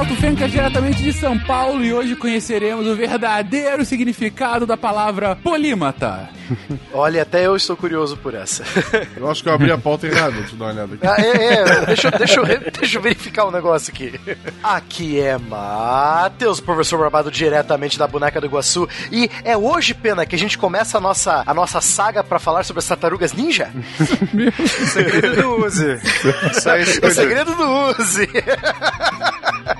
Malto Fencas diretamente de São Paulo e hoje conheceremos o verdadeiro significado da palavra polímata. Olha, até eu estou curioso por essa. Eu acho que eu abri a pauta errada, deixa eu dar uma olhada aqui. Ah, é, é, deixa, eu- deixa, eu, deixa eu verificar um negócio aqui. Aqui é Matheus, professor Barbado, diretamente da Boneca do Iguaçu. E é hoje, Pena, que a gente começa a nossa, a nossa saga pra falar sobre as tartarugas ninja? Segredo do Uzi. Isso O segredo do Uzi.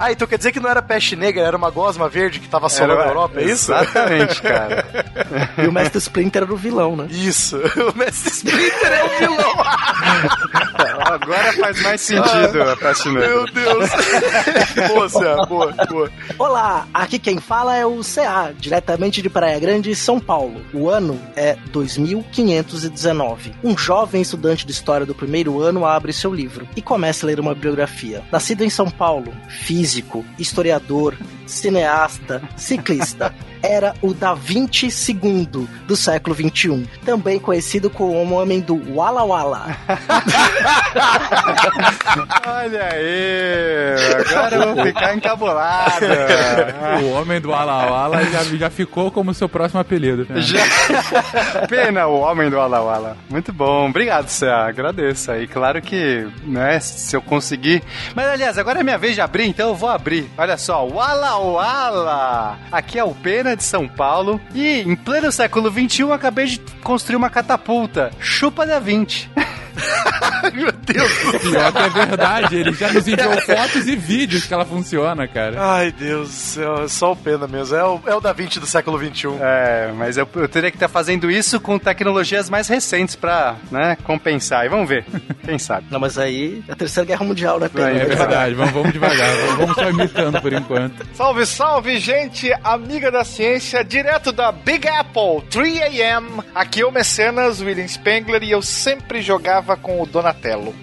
Ah, então quer dizer que não era peste negra, era uma gosma verde que tava assolando a Europa, é isso? Exatamente, cara. E o Mestre Splinter era o vilão, né? Isso, o Mestre Splinter é o vilão. Agora faz mais sentido a peste negra. Meu Deus. boa, Cé, boa, boa. Olá, aqui quem fala é o CA, diretamente de Praia Grande, São Paulo. O ano é 2519. Um jovem estudante de história do primeiro ano abre seu livro e começa a ler uma biografia. Nascido em São Paulo, físico, historiador, cineasta, ciclista. Era o Da Vinci II do século XXI, também conhecido como o homem do Walla Walla. Olha aí, agora eu vou ficar encabulado. O homem do Ala Ala já, já ficou como seu próximo apelido. né? Já... Pena, o homem do Walla Walla. Muito bom, obrigado, Céa. Agradeço aí. Claro que, né, se eu conseguir. Mas aliás, agora é minha vez de abrir, então eu vou abrir. Olha só, Walla Walla! Aqui é o Pena de São Paulo. E em pleno século XXI acabei de construir uma catapulta. Chupa da 20. Meu Deus. Pior que é verdade, ele já nos enviou fotos e vídeos que ela funciona, cara. Ai, Deus do céu, é só o pena mesmo. É o, é o Da Vinci do século XXI. É, mas eu, eu teria que estar fazendo isso com tecnologias mais recentes pra, né, compensar. E vamos ver. Quem sabe? Não, mas aí é a Terceira Guerra Mundial, né, Pedro? É É verdade, vamos, vamos devagar, vamos- só imitando por enquanto. Salve, salve, gente, amiga da ciência, direto da Big Apple, 3am. Aqui é o Mecenas, William Spengler, e eu sempre jogava com o Donatello.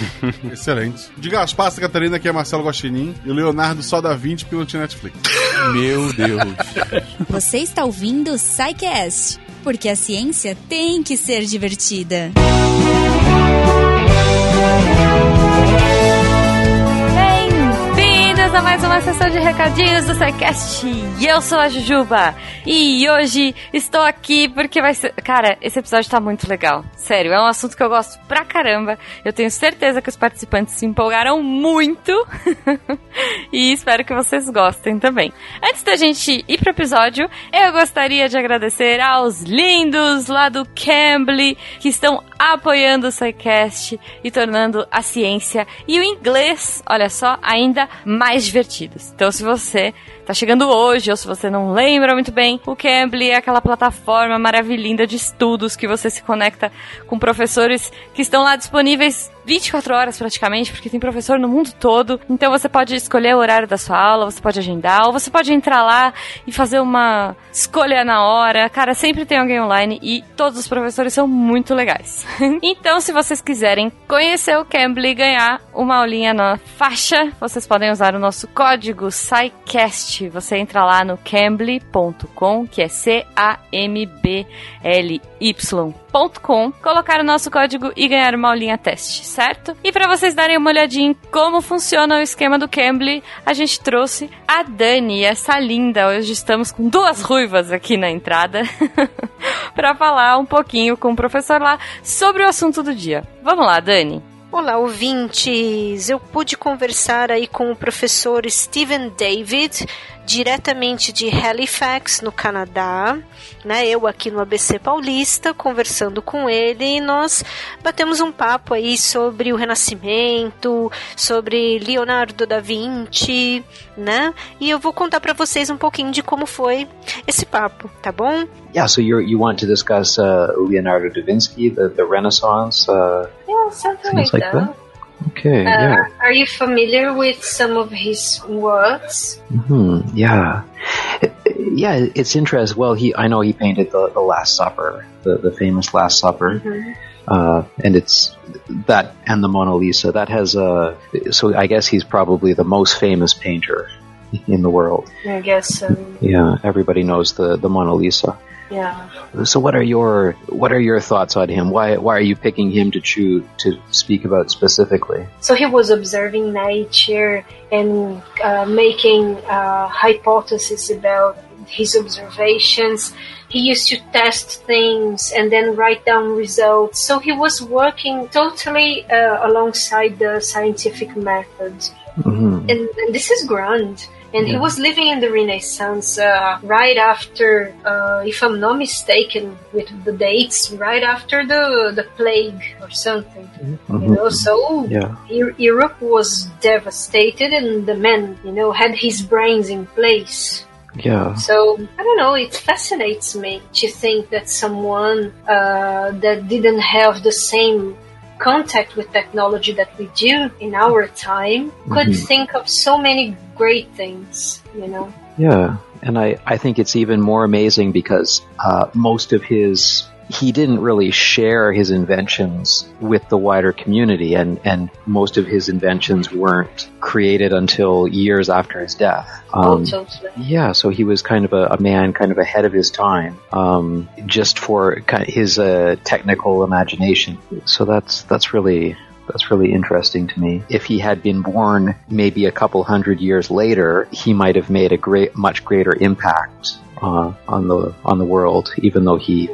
Excelente. Diga as pastas, Catarina, que é Marcelo Guaxinim e o Leonardo só da 20 pilotinho Netflix. Meu Deus. Você está ouvindo o SciCast, porque a ciência tem que ser divertida. A mais uma sessão de recadinhos do SciCast. Eu sou a Jujuba. E hoje estou aqui porque vai ser. Cara, esse episódio tá muito legal. Sério, é um assunto que eu gosto pra caramba. Eu tenho certeza que os participantes se empolgaram muito. e espero que vocês gostem também. Antes da gente ir pro episódio, eu gostaria de agradecer aos lindos lá do Cambly que estão apoiando o SciCast e tornando a ciência e o inglês, olha só, ainda mais divertidos. Então, se você tá chegando hoje ou se você não lembra muito bem, o Cambly é aquela plataforma maravilhinda de estudos que você se conecta com professores que estão lá disponíveis 24 horas praticamente, porque tem professor no mundo todo. Então você pode escolher o horário da sua aula, você pode agendar, ou você pode entrar lá e fazer uma escolha na hora. Cara, sempre tem alguém online e todos os professores são muito legais. então, se vocês quiserem conhecer o Cambly e ganhar uma aulinha na faixa, vocês podem usar o nosso código SciCast. Você entra lá no cambly.com, que é C-A-M-B-L-Y.com, colocar o nosso código e ganhar uma aulinha teste, certo? E para vocês darem uma olhadinha em como funciona o esquema do Cambly, a gente trouxe a Dani, essa linda. Hoje estamos com duas ruivas aqui na entrada para falar um pouquinho com o professor lá sobre o assunto do dia. Vamos lá, Dani. Olá, ouvintes! Eu pude conversar aí com o professor Stephen David, diretamente de Halifax, no Canadá. Né, eu aqui no ABC Paulista, conversando com ele, e nós batemos um papo aí sobre o Renascimento, sobre Leonardo da Vinci, né? E eu vou contar para vocês um pouquinho de como foi esse papo, tá bom? Yeah, so you you want to discuss uh, Leonardo da Vinci, the, the Renaissance, uh, Yeah, something things like that? Okay, yeah. are you familiar with some of his works? Hmm, yeah. Yeah, it's interesting. Well, he I know he painted the, the Last Supper, the, the famous Last Supper. Uh, and it's that and the Mona Lisa. That has a so I guess he's probably the most famous painter in the world. I guess so. Yeah, everybody knows the, the Mona Lisa. Yeah. So what are your what are your thoughts on him? Why why are you picking him to choose to speak about specifically? So he was observing nature and uh, making uh, hypotheses about his observations. He used to test things and then write down results. So he was working totally uh, alongside the scientific method. hmm And, and this is grand. And he was living in the Renaissance uh, right after, uh, if I'm not mistaken with the dates, right after the the plague or something. You know, so Yeah. Europe was devastated, and the man, you know, had his brains in place. Yeah. So I don't know. It fascinates me to think that someone uh, that didn't have the same contact with technology that we do in our time could Mhm. think of so many great things. You know. Yeah, and I, I think it's even more amazing because uh, most of his he didn't really share his inventions with the wider community, and, and most of his inventions weren't created until years after his death. oh, Um, yeah, so he was kind of a, a man, kind of ahead of his time, um, just for kind of his uh, technical imagination. So that's that's really that's really interesting to me. If he had been born maybe a couple hundred years later, he might have made a great, much greater impact uh, on the on the world, even though he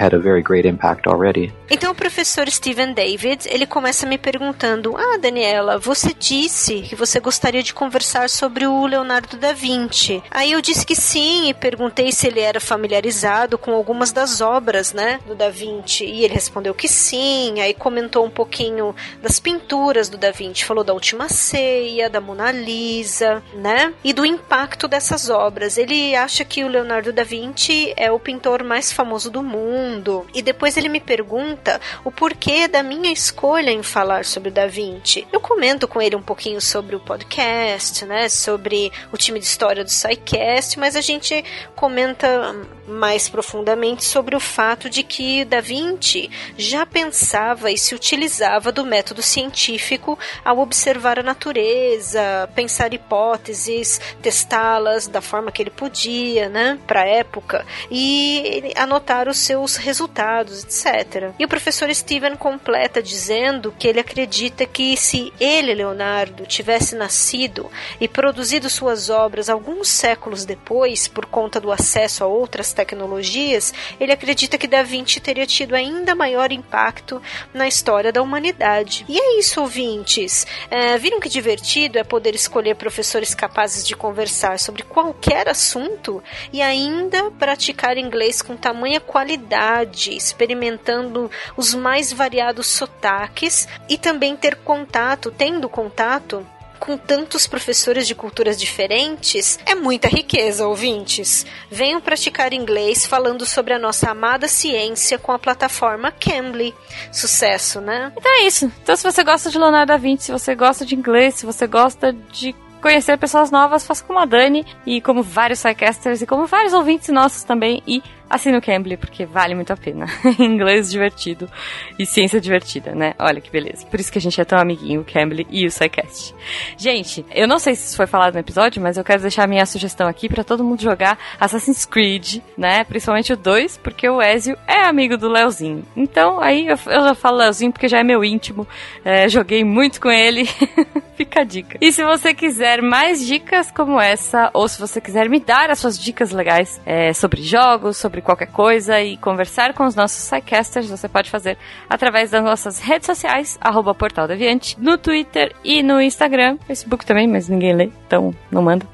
had a very great impact already. Então o professor Steven David, ele começa me perguntando: "Ah, Daniela, você disse que você gostaria de conversar sobre o Leonardo da Vinci". Aí eu disse que sim e perguntei se ele era familiarizado com algumas das obras, né, do Da Vinci, e ele respondeu que sim. Aí comentou um pouquinho das pinturas do Da Vinci, falou da Última Ceia, da Mona Lisa, né? E do impacto dessas obras. Ele acha que o Leonardo da Vinci é o pintor mais famoso do mundo. E depois ele me pergunta o porquê da minha escolha em falar sobre o Da Vinci. Eu comento com ele um pouquinho sobre o podcast, né? Sobre o time de história do SciCast, mas a gente comenta mais profundamente sobre o fato de que Da Vinci já pensava e se utilizava do método científico ao observar a natureza, pensar hipóteses, testá-las da forma que ele podia, né, para a época e anotar os seus resultados, etc. E o professor Steven completa dizendo que ele acredita que se ele, Leonardo, tivesse nascido e produzido suas obras alguns séculos depois, por conta do acesso a outras tecnologias, ele acredita que Da Vinci teria tido ainda maior impacto na história da humanidade. E é isso, ouvintes. É, viram que divertido é poder escolher professores capazes de conversar sobre qualquer assunto e ainda praticar inglês com tamanha qualidade, experimentando os mais variados sotaques e também ter contato, tendo contato com tantos professores de culturas diferentes, é muita riqueza, ouvintes. Venham praticar inglês falando sobre a nossa amada ciência com a plataforma Cambly. Sucesso, né? Então é isso. Então se você gosta de Leonardo da Vinci, se você gosta de inglês, se você gosta de conhecer pessoas novas, faça como a Dani e como vários sidecasters e como vários ouvintes nossos também e assine o Cambly, porque vale muito a pena. Inglês divertido e ciência divertida, né? Olha que beleza. Por isso que a gente é tão amiguinho, o Cambly e o SciCast. Gente, eu não sei se isso foi falado no episódio, mas eu quero deixar a minha sugestão aqui para todo mundo jogar Assassin's Creed, né? Principalmente o 2, porque o Ezio é amigo do Leozinho. Então, aí eu, eu já falo Leozinho porque já é meu íntimo. É, joguei muito com ele. Fica a dica. E se você quiser mais dicas como essa, ou se você quiser me dar as suas dicas legais é, sobre jogos, sobre qualquer coisa e conversar com os nossos sidecasters, você pode fazer através das nossas redes sociais, arroba Portal Deviante, no Twitter e no Instagram, Facebook também, mas ninguém lê, então não manda.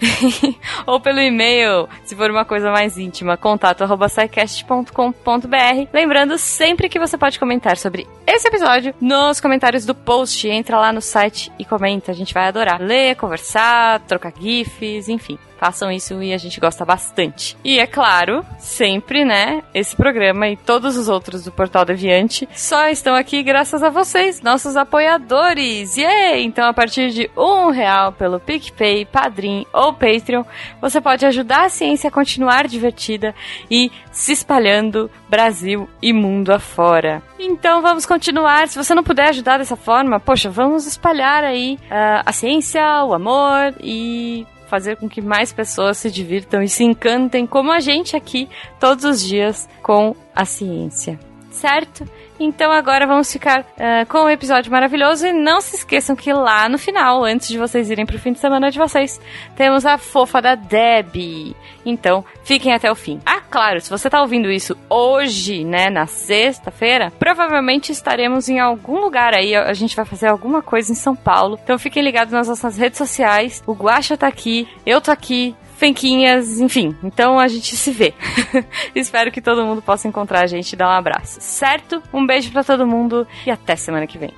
ou pelo e-mail, se for uma coisa mais íntima, contato arroba scicast.com.br. Lembrando sempre que você pode comentar sobre esse episódio nos comentários do post. Entra lá no site e comenta, a gente vai adorar. Ler, conversar, trocar gifs, enfim. Façam isso e a gente gosta bastante. E é claro, sempre, né? Esse programa e todos os outros do Portal Deviante só estão aqui graças a vocês, nossos apoiadores. E então, a partir de um real pelo PicPay, Padrim ou Patreon, você pode ajudar a ciência a continuar divertida e se espalhando Brasil e mundo afora. Então vamos continuar. Se você não puder ajudar dessa forma, poxa, vamos espalhar aí uh, a ciência, o amor e fazer com que mais pessoas se divirtam e se encantem, como a gente aqui, todos os dias, com a ciência. Certo? Então agora vamos ficar uh, com o um episódio maravilhoso e não se esqueçam que lá no final, antes de vocês irem pro fim de semana de vocês, temos a fofa da Debbie. Então fiquem até o fim. Ah, claro, se você tá ouvindo isso hoje, né, na sexta-feira, provavelmente estaremos em algum lugar aí, a gente vai fazer alguma coisa em São Paulo. Então fiquem ligados nas nossas redes sociais. O Guaxa tá aqui, eu tô aqui, Fenquinhas, enfim. Então a gente se vê. Espero que todo mundo possa encontrar a gente e dar um abraço, certo? Um beijo para todo mundo e até semana que vem.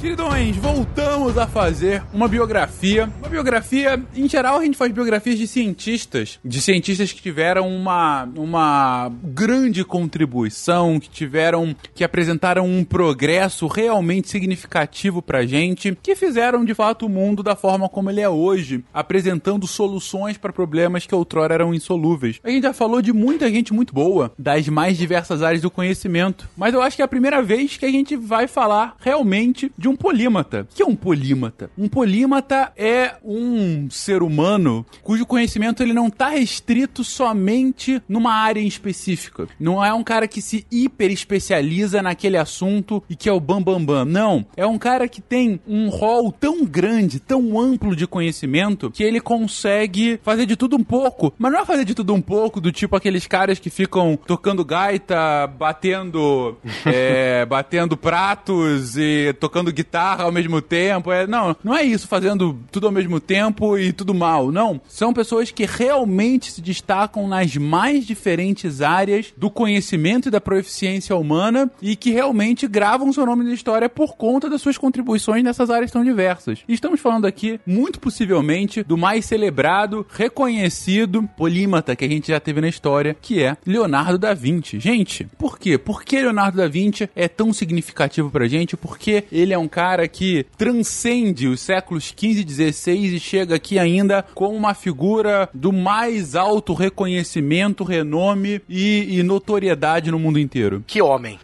Queridões, voltamos a fazer uma biografia. Uma biografia, em geral, a gente faz biografias de cientistas, de cientistas que tiveram uma, uma grande contribuição, que tiveram, que apresentaram um progresso realmente significativo pra gente, que fizeram de fato o mundo da forma como ele é hoje, apresentando soluções para problemas que outrora eram insolúveis. A gente já falou de muita gente muito boa, das mais diversas áreas do conhecimento, mas eu acho que é a primeira vez que a gente vai falar realmente de um polímata. O que é um polímata? Um polímata é um ser humano cujo conhecimento ele não está restrito somente numa área em específica. Não é um cara que se hiper especializa naquele assunto e que é o bambambam. Bam, bam. Não. É um cara que tem um rol tão grande, tão amplo de conhecimento que ele consegue fazer de tudo um pouco. Mas não é fazer de tudo um pouco do tipo aqueles caras que ficam tocando gaita, batendo, é, batendo pratos e tocando guitarra ao mesmo tempo. É, não, não é isso, fazendo tudo ao mesmo tempo e tudo mal. Não. São pessoas que realmente se destacam nas mais diferentes áreas do conhecimento e da proficiência humana e que realmente gravam seu nome na história por conta das suas contribuições nessas áreas tão diversas. E estamos falando aqui, muito possivelmente, do mais celebrado, reconhecido polímata que a gente já teve na história, que é Leonardo da Vinci. Gente, por quê? Por que Leonardo da Vinci é tão significativo pra gente? Porque ele é um cara que transcende os séculos 15 e 16 e chega aqui ainda como uma figura do mais alto reconhecimento, renome e, e notoriedade no mundo inteiro. Que homem.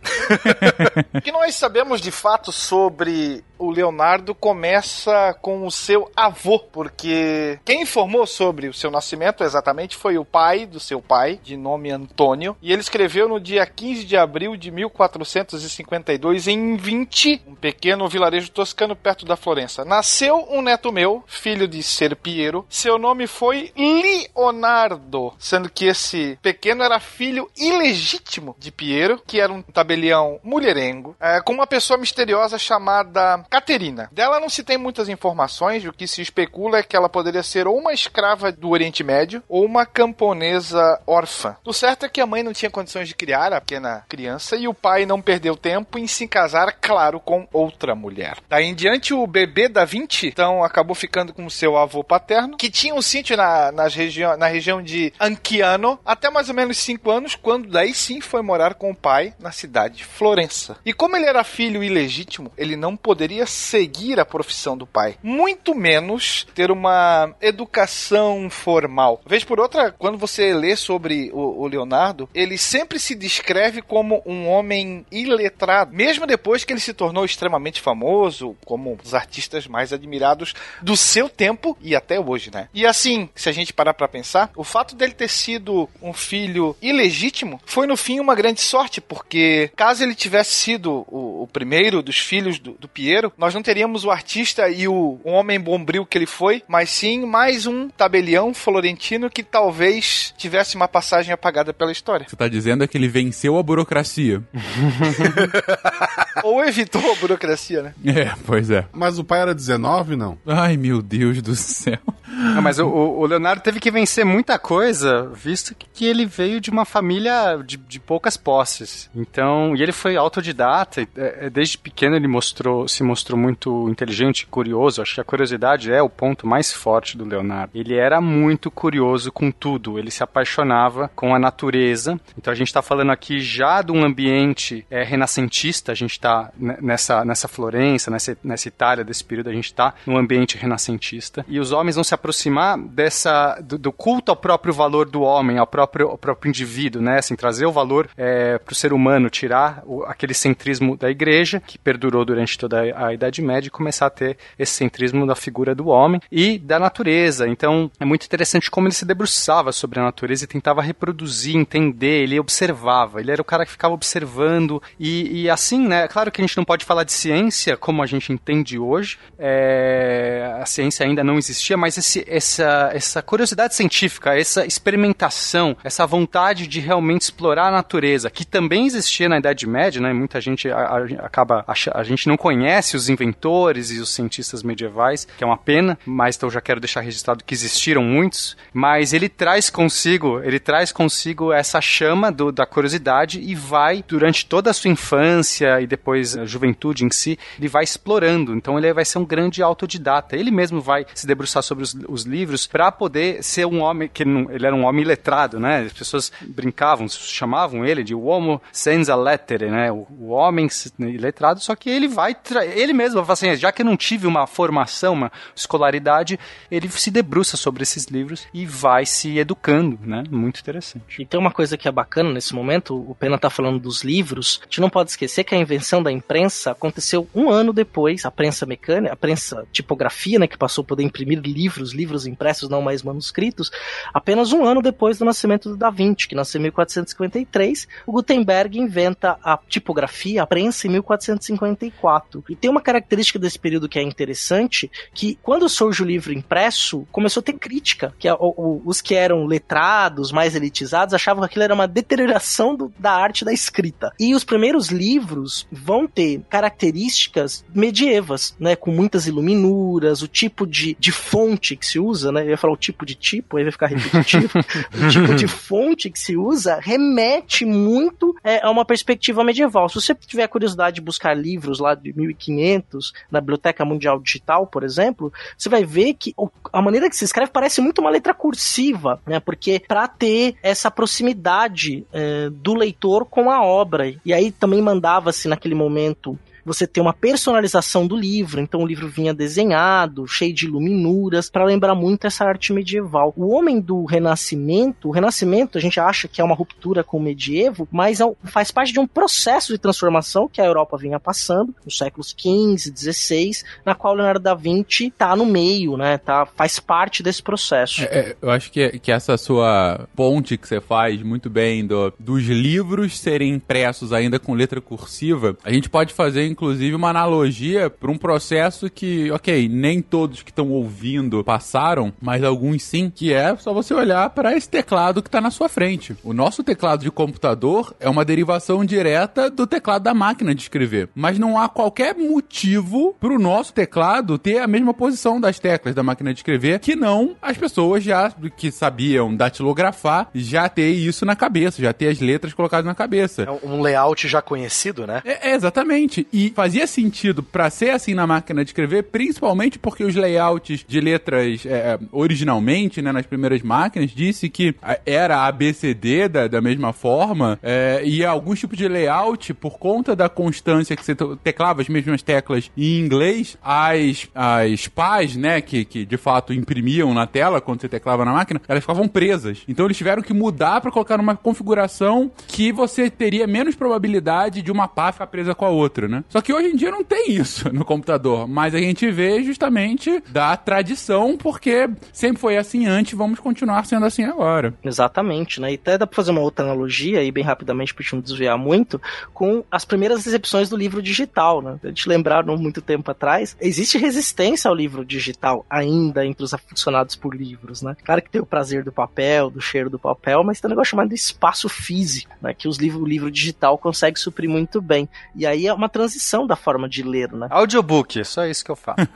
o que nós sabemos de fato sobre o Leonardo começa com o seu avô, porque quem informou sobre o seu nascimento exatamente foi o pai do seu pai, de nome Antônio, e ele escreveu no dia 15 de abril de 1452 em Vinci, um pequeno vilarejo toscano perto da Florença. Nasceu um neto meu, filho de Ser Piero. Seu nome foi Leonardo, sendo que esse pequeno era filho ilegítimo de Piero, que era um tabelião mulherengo, é, com uma pessoa misteriosa chamada Caterina. Dela não se tem muitas informações, o que se especula é que ela poderia ser ou uma escrava do Oriente Médio ou uma camponesa órfã. O certo é que a mãe não tinha condições de criar a pequena criança e o pai não perdeu tempo em se casar, claro, com outra mulher. Daí em diante, o bebê da Vinci, então, acabou ficando com seu avô paterno, que tinha um sítio na, nas região, na região de Anchiano, até mais ou menos 5 anos, quando daí sim foi morar com o pai na cidade de Florença. E como ele era filho ilegítimo, ele não poderia seguir a profissão do pai, muito menos ter uma educação formal. Vez por outra, quando você lê sobre o, o Leonardo, ele sempre se descreve como um homem iletrado, mesmo depois que ele se tornou extremamente famoso, como os artistas mais admirados do seu tempo e até hoje, né? E assim, se a gente parar para pensar, o fato dele ter sido um filho ilegítimo foi no fim uma grande sorte, porque caso ele tivesse sido o, o primeiro dos filhos do, do Piero, nós não teríamos o artista e o, o homem bombril que ele foi, mas sim mais um tabelião florentino que talvez tivesse uma passagem apagada pela história. Você tá dizendo é que ele venceu a burocracia. Ou evitou a burocracia, né? É, pois é. Mas o pai era 19, não? Ai, meu Deus do céu. Não, mas o, o, Leonardo teve que vencer muita coisa, visto que ele veio de uma família de, de poucas posses. Então, e ele foi autodidata. É, é, desde pequeno ele mostrou, se mostrou muito inteligente curioso. Acho que a curiosidade é o ponto mais forte do Leonardo. Ele era muito curioso com tudo. Ele se apaixonava com a natureza. Então, a gente está falando aqui já de um ambiente é, renascentista. A gente está nessa, nessa Florença, nessa, nessa Itália desse período. A gente está num ambiente renascentista. E os homens não se aproximar dessa do, do culto ao próprio valor do homem, ao próprio, ao próprio indivíduo, né? Assim, trazer o valor é, para o ser humano, tirar o, aquele centrismo da igreja, que perdurou durante toda a, Idade Média, e começar a ter esse centrismo da figura do homem e da natureza. Então, é muito interessante como ele se debruçava sobre a natureza e tentava reproduzir, entender, ele observava. Ele era o cara que ficava observando e, e assim, né? Claro que a gente não pode falar de ciência como a gente entende hoje. É, a ciência ainda não existia, mas esse, essa, essa curiosidade científica, essa experimentação, essa vontade de realmente explorar a natureza, que também existia na Idade Média, né? Muita gente a, a, acaba a, a gente não conhece os inventores e os cientistas medievais, que é uma pena, mas então já quero deixar registrado que existiram muitos, mas ele traz consigo, ele traz consigo essa chama do, da curiosidade e vai durante toda a sua infância e depois a juventude em si, ele vai explorando. Então ele vai ser um grande autodidata. Ele mesmo vai se debruçar sobre os, os livros para poder ser um homem que não, ele era um homem letrado, né? As pessoas brincavam, chamavam ele de homo senza lettere, né? O, o homem letrado, só que ele vai ele mesmo assim, já que eu não tive uma formação, uma escolaridade, ele se debruça sobre esses livros e vai se educando, né? Muito interessante. E tem uma coisa que é bacana nesse momento, o Pena tá falando dos livros, a gente não pode esquecer que a invenção da imprensa aconteceu um ano depois, a prensa mecânica, a prensa tipografia, né, que passou a poder imprimir livros, livros impressos, não mais manuscritos, apenas um ano depois do nascimento do Da Vinci, que nasceu em 1453, o Gutenberg inventa a tipografia, a prensa em 1454. E tem uma característica desse período que é interessante, que quando surge o livro impresso, começou a ter crítica, que os que eram letrados, mais elitizados, achavam que aquilo era uma deterioração do, da arte da escrita. E os primeiros livros vão ter características medievas, né, com muitas iluminuras, o tipo de, de fonte que se usa, né, eu ia falar o tipo de tipo, aí vai ficar repetitivo, o tipo de fonte que se usa remete muito é, a uma perspectiva medieval. Se você tiver curiosidade de buscar livros lá de 1500, na Biblioteca Mundial Digital, por exemplo, você vai ver que a maneira que se escreve parece muito uma letra cursiva, né? Porque para ter essa proximidade é, do leitor com a obra. E aí também mandava-se naquele momento você ter uma personalização do livro. Então o livro vinha desenhado, cheio de iluminuras, para lembrar muito essa arte medieval. O homem do Renascimento, o Renascimento a gente acha que é uma ruptura com o medievo, mas é faz parte de um processo de transformação que a Europa vinha passando nos séculos XV, XVI, na qual Leonardo da Vinci tá no meio, né? Tá, faz parte desse processo. É, é, eu acho que, que essa sua ponte que você faz muito bem do, dos livros serem impressos ainda com letra cursiva, a gente pode fazer inclusive, uma analogia para um processo que, ok, nem todos que estão ouvindo passaram, mas alguns sim, que é só você olhar para esse teclado que está na sua frente. O nosso teclado de computador é uma derivação direta do teclado da máquina de escrever, mas não há qualquer motivo para o nosso teclado ter a mesma posição das teclas da máquina de escrever que não as pessoas já que sabiam datilografar já ter isso na cabeça, já ter as letras colocadas na cabeça. É um layout já conhecido, né? É, é exatamente. E fazia sentido para ser assim na máquina de escrever, principalmente porque os layouts de letras é, é, originalmente, né, nas primeiras máquinas, disse que era ABCD da, da mesma forma, é, e alguns tipos de layout, por conta da constância que você teclava as mesmas teclas em inglês, as, as pás, né, que, que de fato imprimiam na tela quando você teclava na máquina, elas ficavam presas. Então eles tiveram que mudar para colocar numa configuração que você teria menos probabilidade de uma pá ficar presa com a outra, né? Só que hoje em dia não tem isso no computador, mas a gente vê justamente da tradição, porque sempre foi assim antes, vamos continuar sendo assim agora. Exatamente, né? E até dá pra fazer uma outra analogia, aí bem rapidamente pra gente não desviar muito, com as primeiras recepções do livro digital, né? A gente lembrar, não muito tempo atrás, existe resistência ao livro digital ainda entre os aficionados por livros, né? Claro que tem o prazer do papel, do cheiro do papel, mas tem um negócio chamado espaço físico, né? Que os livros, o livro digital consegue suprir muito bem. E aí é uma transição da forma de ler, né? Audiobook, só isso que eu faço.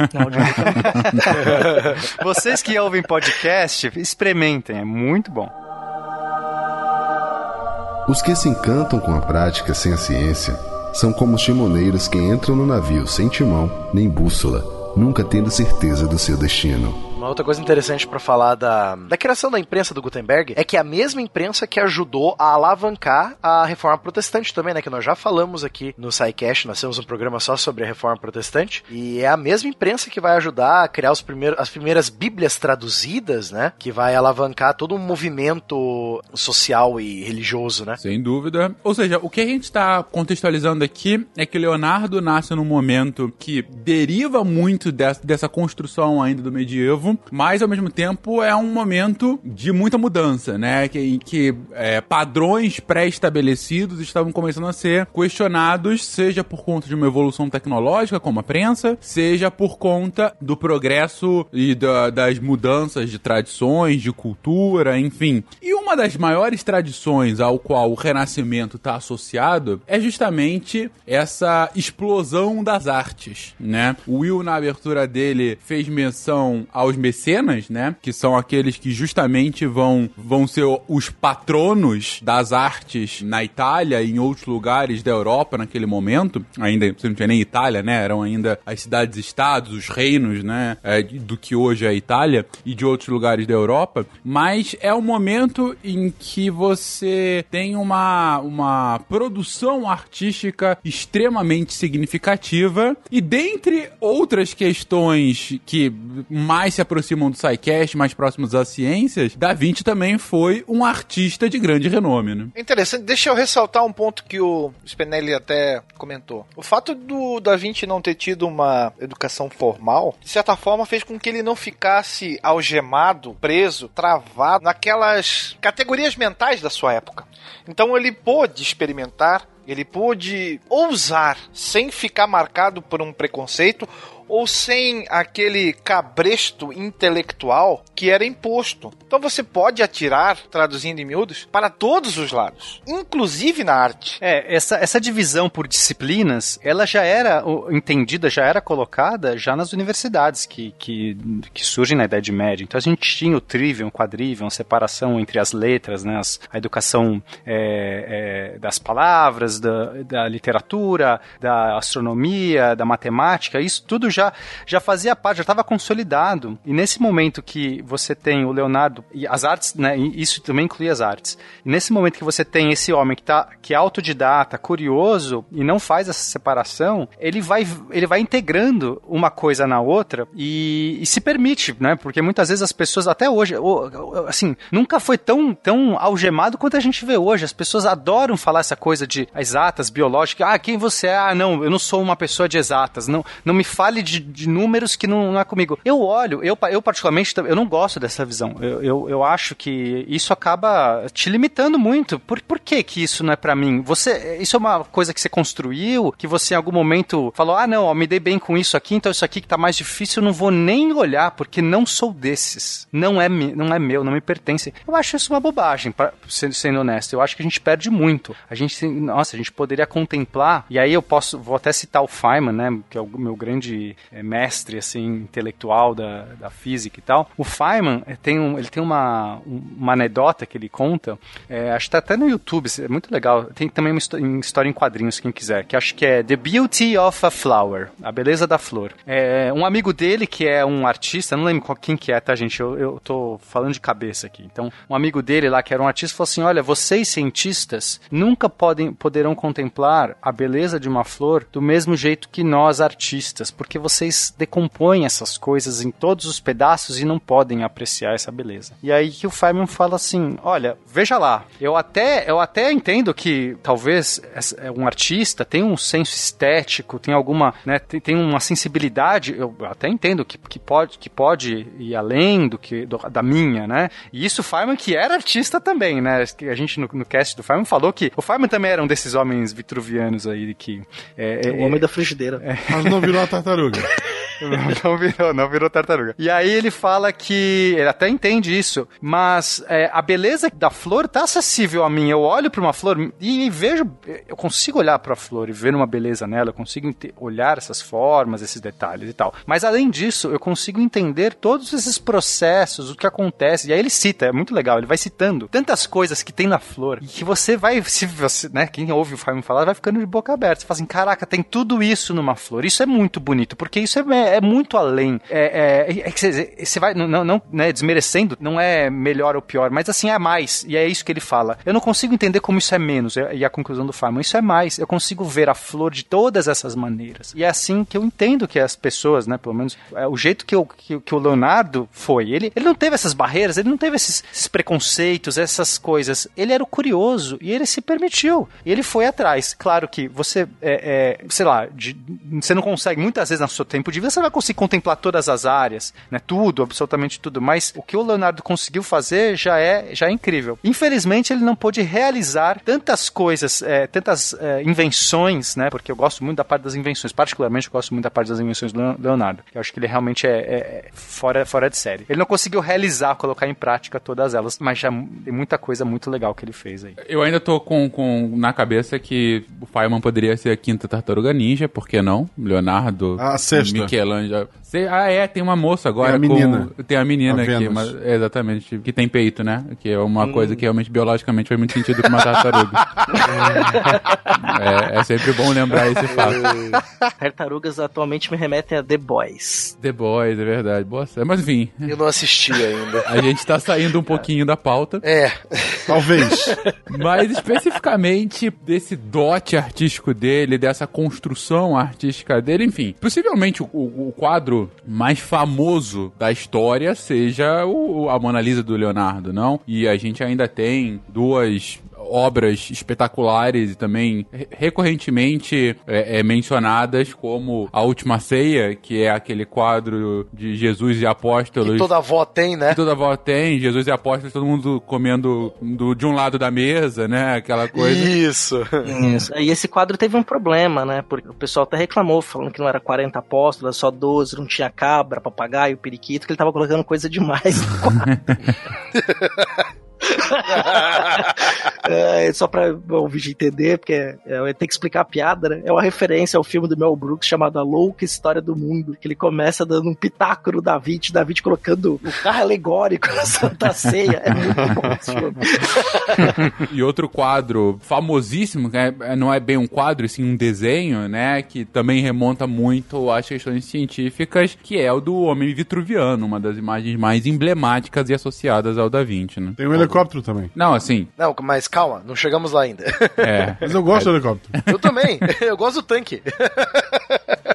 Vocês que ouvem podcast, experimentem, é muito bom. Os que se encantam com a prática sem a ciência são como os timoneiros que entram no navio sem timão nem bússola, nunca tendo certeza do seu destino. Uma outra coisa interessante pra falar da, da criação da imprensa do Gutenberg é que a mesma imprensa que ajudou a alavancar a reforma protestante também, né? Que nós já falamos aqui no SciCast, nós temos um programa só sobre a reforma protestante. E é a mesma imprensa que vai ajudar a criar os primeiros, as primeiras bíblias traduzidas, né? Que vai alavancar todo um movimento social e religioso, né? Sem dúvida. Ou seja, o que a gente está contextualizando aqui é que Leonardo nasce num momento que deriva muito dessa, dessa construção ainda do medievo, mas ao mesmo tempo é um momento de muita mudança, né? Que, em que é, padrões pré-estabelecidos estavam começando a ser questionados, seja por conta de uma evolução tecnológica, como a prensa, seja por conta do progresso e da- das mudanças de tradições, de cultura, enfim. E uma das maiores tradições ao qual o Renascimento está associado é justamente essa explosão das artes, né? O Will, na abertura dele, fez menção aos mecenas, né? Que são aqueles que justamente vão, vão ser os patronos das artes na Itália e em outros lugares da Europa naquele momento. Ainda, você não tinha nem Itália, né? Eram ainda as cidades-estados, os reinos, né? é, do que hoje é a Itália e de outros lugares da Europa. Mas é um momento em que você tem uma, uma produção artística extremamente significativa e dentre outras questões que mais se aproximam do SciCast, mais próximos às ciências, Da Vinci também foi um artista de grande renome, né? Interessante, deixa eu ressaltar um ponto que o Spinelli até comentou. O fato do Da Vinci não ter tido uma educação formal, de certa forma, fez com que ele não ficasse algemado, preso, travado naquelas categorias mentais da sua época. Então ele pôde experimentar, ele pôde ousar sem ficar marcado por um preconceito ou sem aquele cabresto intelectual que era imposto. Então você pode atirar, traduzindo em miúdos, para todos os lados, inclusive na arte. É, essa, essa divisão por disciplinas, ela já era entendida, já era colocada já nas universidades que, que, que surgem na Idade Média. Então a gente tinha o trivium, o quadrivium, separação entre as letras, né, as, a educação é, é, das palavras, da, da literatura, da astronomia, da matemática, isso tudo já, já fazia parte, já estava consolidado. E nesse momento que você tem o Leonardo, e as artes, né, isso também inclui as artes, e nesse momento que você tem esse homem que, tá, que é autodidata, curioso, e não faz essa separação, ele vai, ele vai integrando uma coisa na outra e, e se permite, né? Porque muitas vezes as pessoas, até hoje, assim, nunca foi tão, tão algemado quanto a gente vê hoje. As pessoas adoram falar essa coisa de exatas, biológicas. Ah, quem você é? Ah, não, eu não sou uma pessoa de exatas. Não, não me fale de, de números que não, não é comigo. Eu olho, eu, eu particularmente, eu não gosto dessa visão. Eu, eu, eu acho que isso acaba te limitando muito. Por, por que que isso não é pra mim? Você, isso é uma coisa que você construiu, que você em algum momento falou, ah, não, ó, me dei bem com isso aqui, então isso aqui que tá mais difícil eu não vou nem olhar, porque não sou desses. Não é, não é meu, não me pertence. Eu acho isso uma bobagem, pra, sendo, sendo honesto. Eu acho que a gente perde muito. A gente, nossa, a gente poderia contemplar, e aí eu posso, vou até citar o Feynman, né, que é o meu grande mestre, assim, intelectual da, da física e tal. O Feynman eh, tem um, ele tem uma, um- uma anedota que ele conta, eh, acho que tá até no YouTube, é muito legal. Tem também uma história em quadrinhos, quem quiser, que acho que é The Beauty of a Flower, a beleza da flor. É, um amigo dele, que é um artista, não lembro quem que é, tá, gente? Eu, eu tô falando de cabeça aqui. Então, um amigo dele lá, que era um artista, falou assim: olha, vocês cientistas nunca podem, poderão contemplar a beleza de uma flor do mesmo jeito que nós artistas, porque vocês decompõem essas coisas em todos os pedaços e não podem apreciar essa beleza. E aí que o Feynman fala assim: olha, veja lá, eu até, eu até entendo que talvez é, um artista tenha um senso estético, tem alguma, né, tem, tem uma sensibilidade, eu até entendo que, que, pode, que pode ir além do que do- da minha, né? E isso o Feynman que era artista também, né? Que A gente no, no cast do Feynman falou que o Feynman também era um desses homens vitruvianos aí que é, é, O homem da frigideira. Mas não virou uma tartaruga. Não, não virou, não virou tartaruga. E aí ele fala que ele até entende isso, mas é, a beleza da flor tá acessível a mim. Eu olho para uma flor e vejo, eu consigo olhar para a flor e ver uma beleza nela, eu consigo olhar essas formas, esses detalhes e tal. Mas além disso, eu consigo entender todos esses processos, o que acontece. E aí ele cita, é muito legal, ele vai citando tantas coisas que tem na flor e que você vai, se você, né, quem ouve o Faimo falar, vai ficando de boca aberta. Você fala assim, caraca, tem tudo isso numa flor. Isso é muito bonito, porque isso é, é, muito além. É, é, é você, vai, não, não né, desmerecendo, não é melhor ou pior, mas assim, é mais. E é isso que ele fala. Eu não consigo entender como isso é menos. E a conclusão do Feynman, isso é mais. Eu consigo ver a flor de todas essas maneiras. E é assim que eu entendo que as pessoas, né, pelo menos, é, o jeito que, eu, que, que o Leonardo foi, ele, ele não teve essas barreiras, ele não teve esses, esses preconceitos, essas coisas. Ele era o curioso e ele se permitiu. E ele foi atrás. Claro que você, é, é, sei lá, de, você não consegue, muitas vezes no seu tempo de vida, você não vai conseguir contemplar todas as áreas, né? Tudo, absolutamente tudo. Mas o que o Leonardo conseguiu fazer já é, já é incrível. Infelizmente, ele não pôde realizar tantas coisas, é, tantas é, invenções, né? Porque eu gosto muito da parte das invenções. Particularmente, eu gosto muito da parte das invenções do Leonardo. Eu acho que ele realmente é, é fora, fora de série. Ele não conseguiu realizar, colocar em prática todas elas, mas já tem muita coisa muito legal que ele fez aí. Eu ainda tô com, com na cabeça que o Feynman poderia ser a quinta tartaruga ninja, por que não? Leonardo, A sexta. Michelangelo. Cê- ah, é, tem uma moça agora. Tem a menina. Com, tem a menina A aqui, mas, é, exatamente, que tem peito, né? Que é uma Hum. coisa que realmente biologicamente faz muito sentido com uma tartaruga. é, é sempre bom lembrar esse fato. Tartarugas atualmente me remetem a The Boys. The Boys, é verdade. Boa série. Mas enfim, Eu não assisti ainda. a gente tá saindo um pouquinho da pauta. É, Talvez. Mas especificamente desse dote artístico dele, dessa construção artística dele, enfim. Possivelmente o, o quadro mais famoso da história seja o, a Mona Lisa do Leonardo, não? E a gente ainda tem duas obras espetaculares e também re- recorrentemente é, é, mencionadas como A Última Ceia, que é aquele quadro de Jesus e apóstolos que toda avó tem, né? que toda avó tem, Jesus e apóstolos, todo mundo comendo do, de um lado da mesa, né? Aquela coisa. Isso. Isso. E esse quadro teve um problema, né? Porque o pessoal até reclamou, falando que não era 40 apóstolos, só 12, não tinha cabra, papagaio, periquito, que ele tava colocando coisa demais no quadro. É, só pra o vídeo entender, porque é, eu tenho que explicar a piada, né? É uma referência ao filme do Mel Brooks chamado A Louca História do Mundo, que ele começa dando um pitaco no David, David colocando o carro alegórico na Santa Ceia. É muito bom esse filme. E outro quadro famosíssimo, que é- não é bem um quadro, e sim um desenho, né? Que também remonta muito às questões científicas, que é o do Homem Vitruviano, uma das imagens mais emblemáticas e associadas ao Da Vinci, né? Tem um helicóptero também. Não, assim, Não, mas calma, não chegamos lá ainda. é. Mas eu gosto do helicóptero. Eu também, eu gosto do tanque.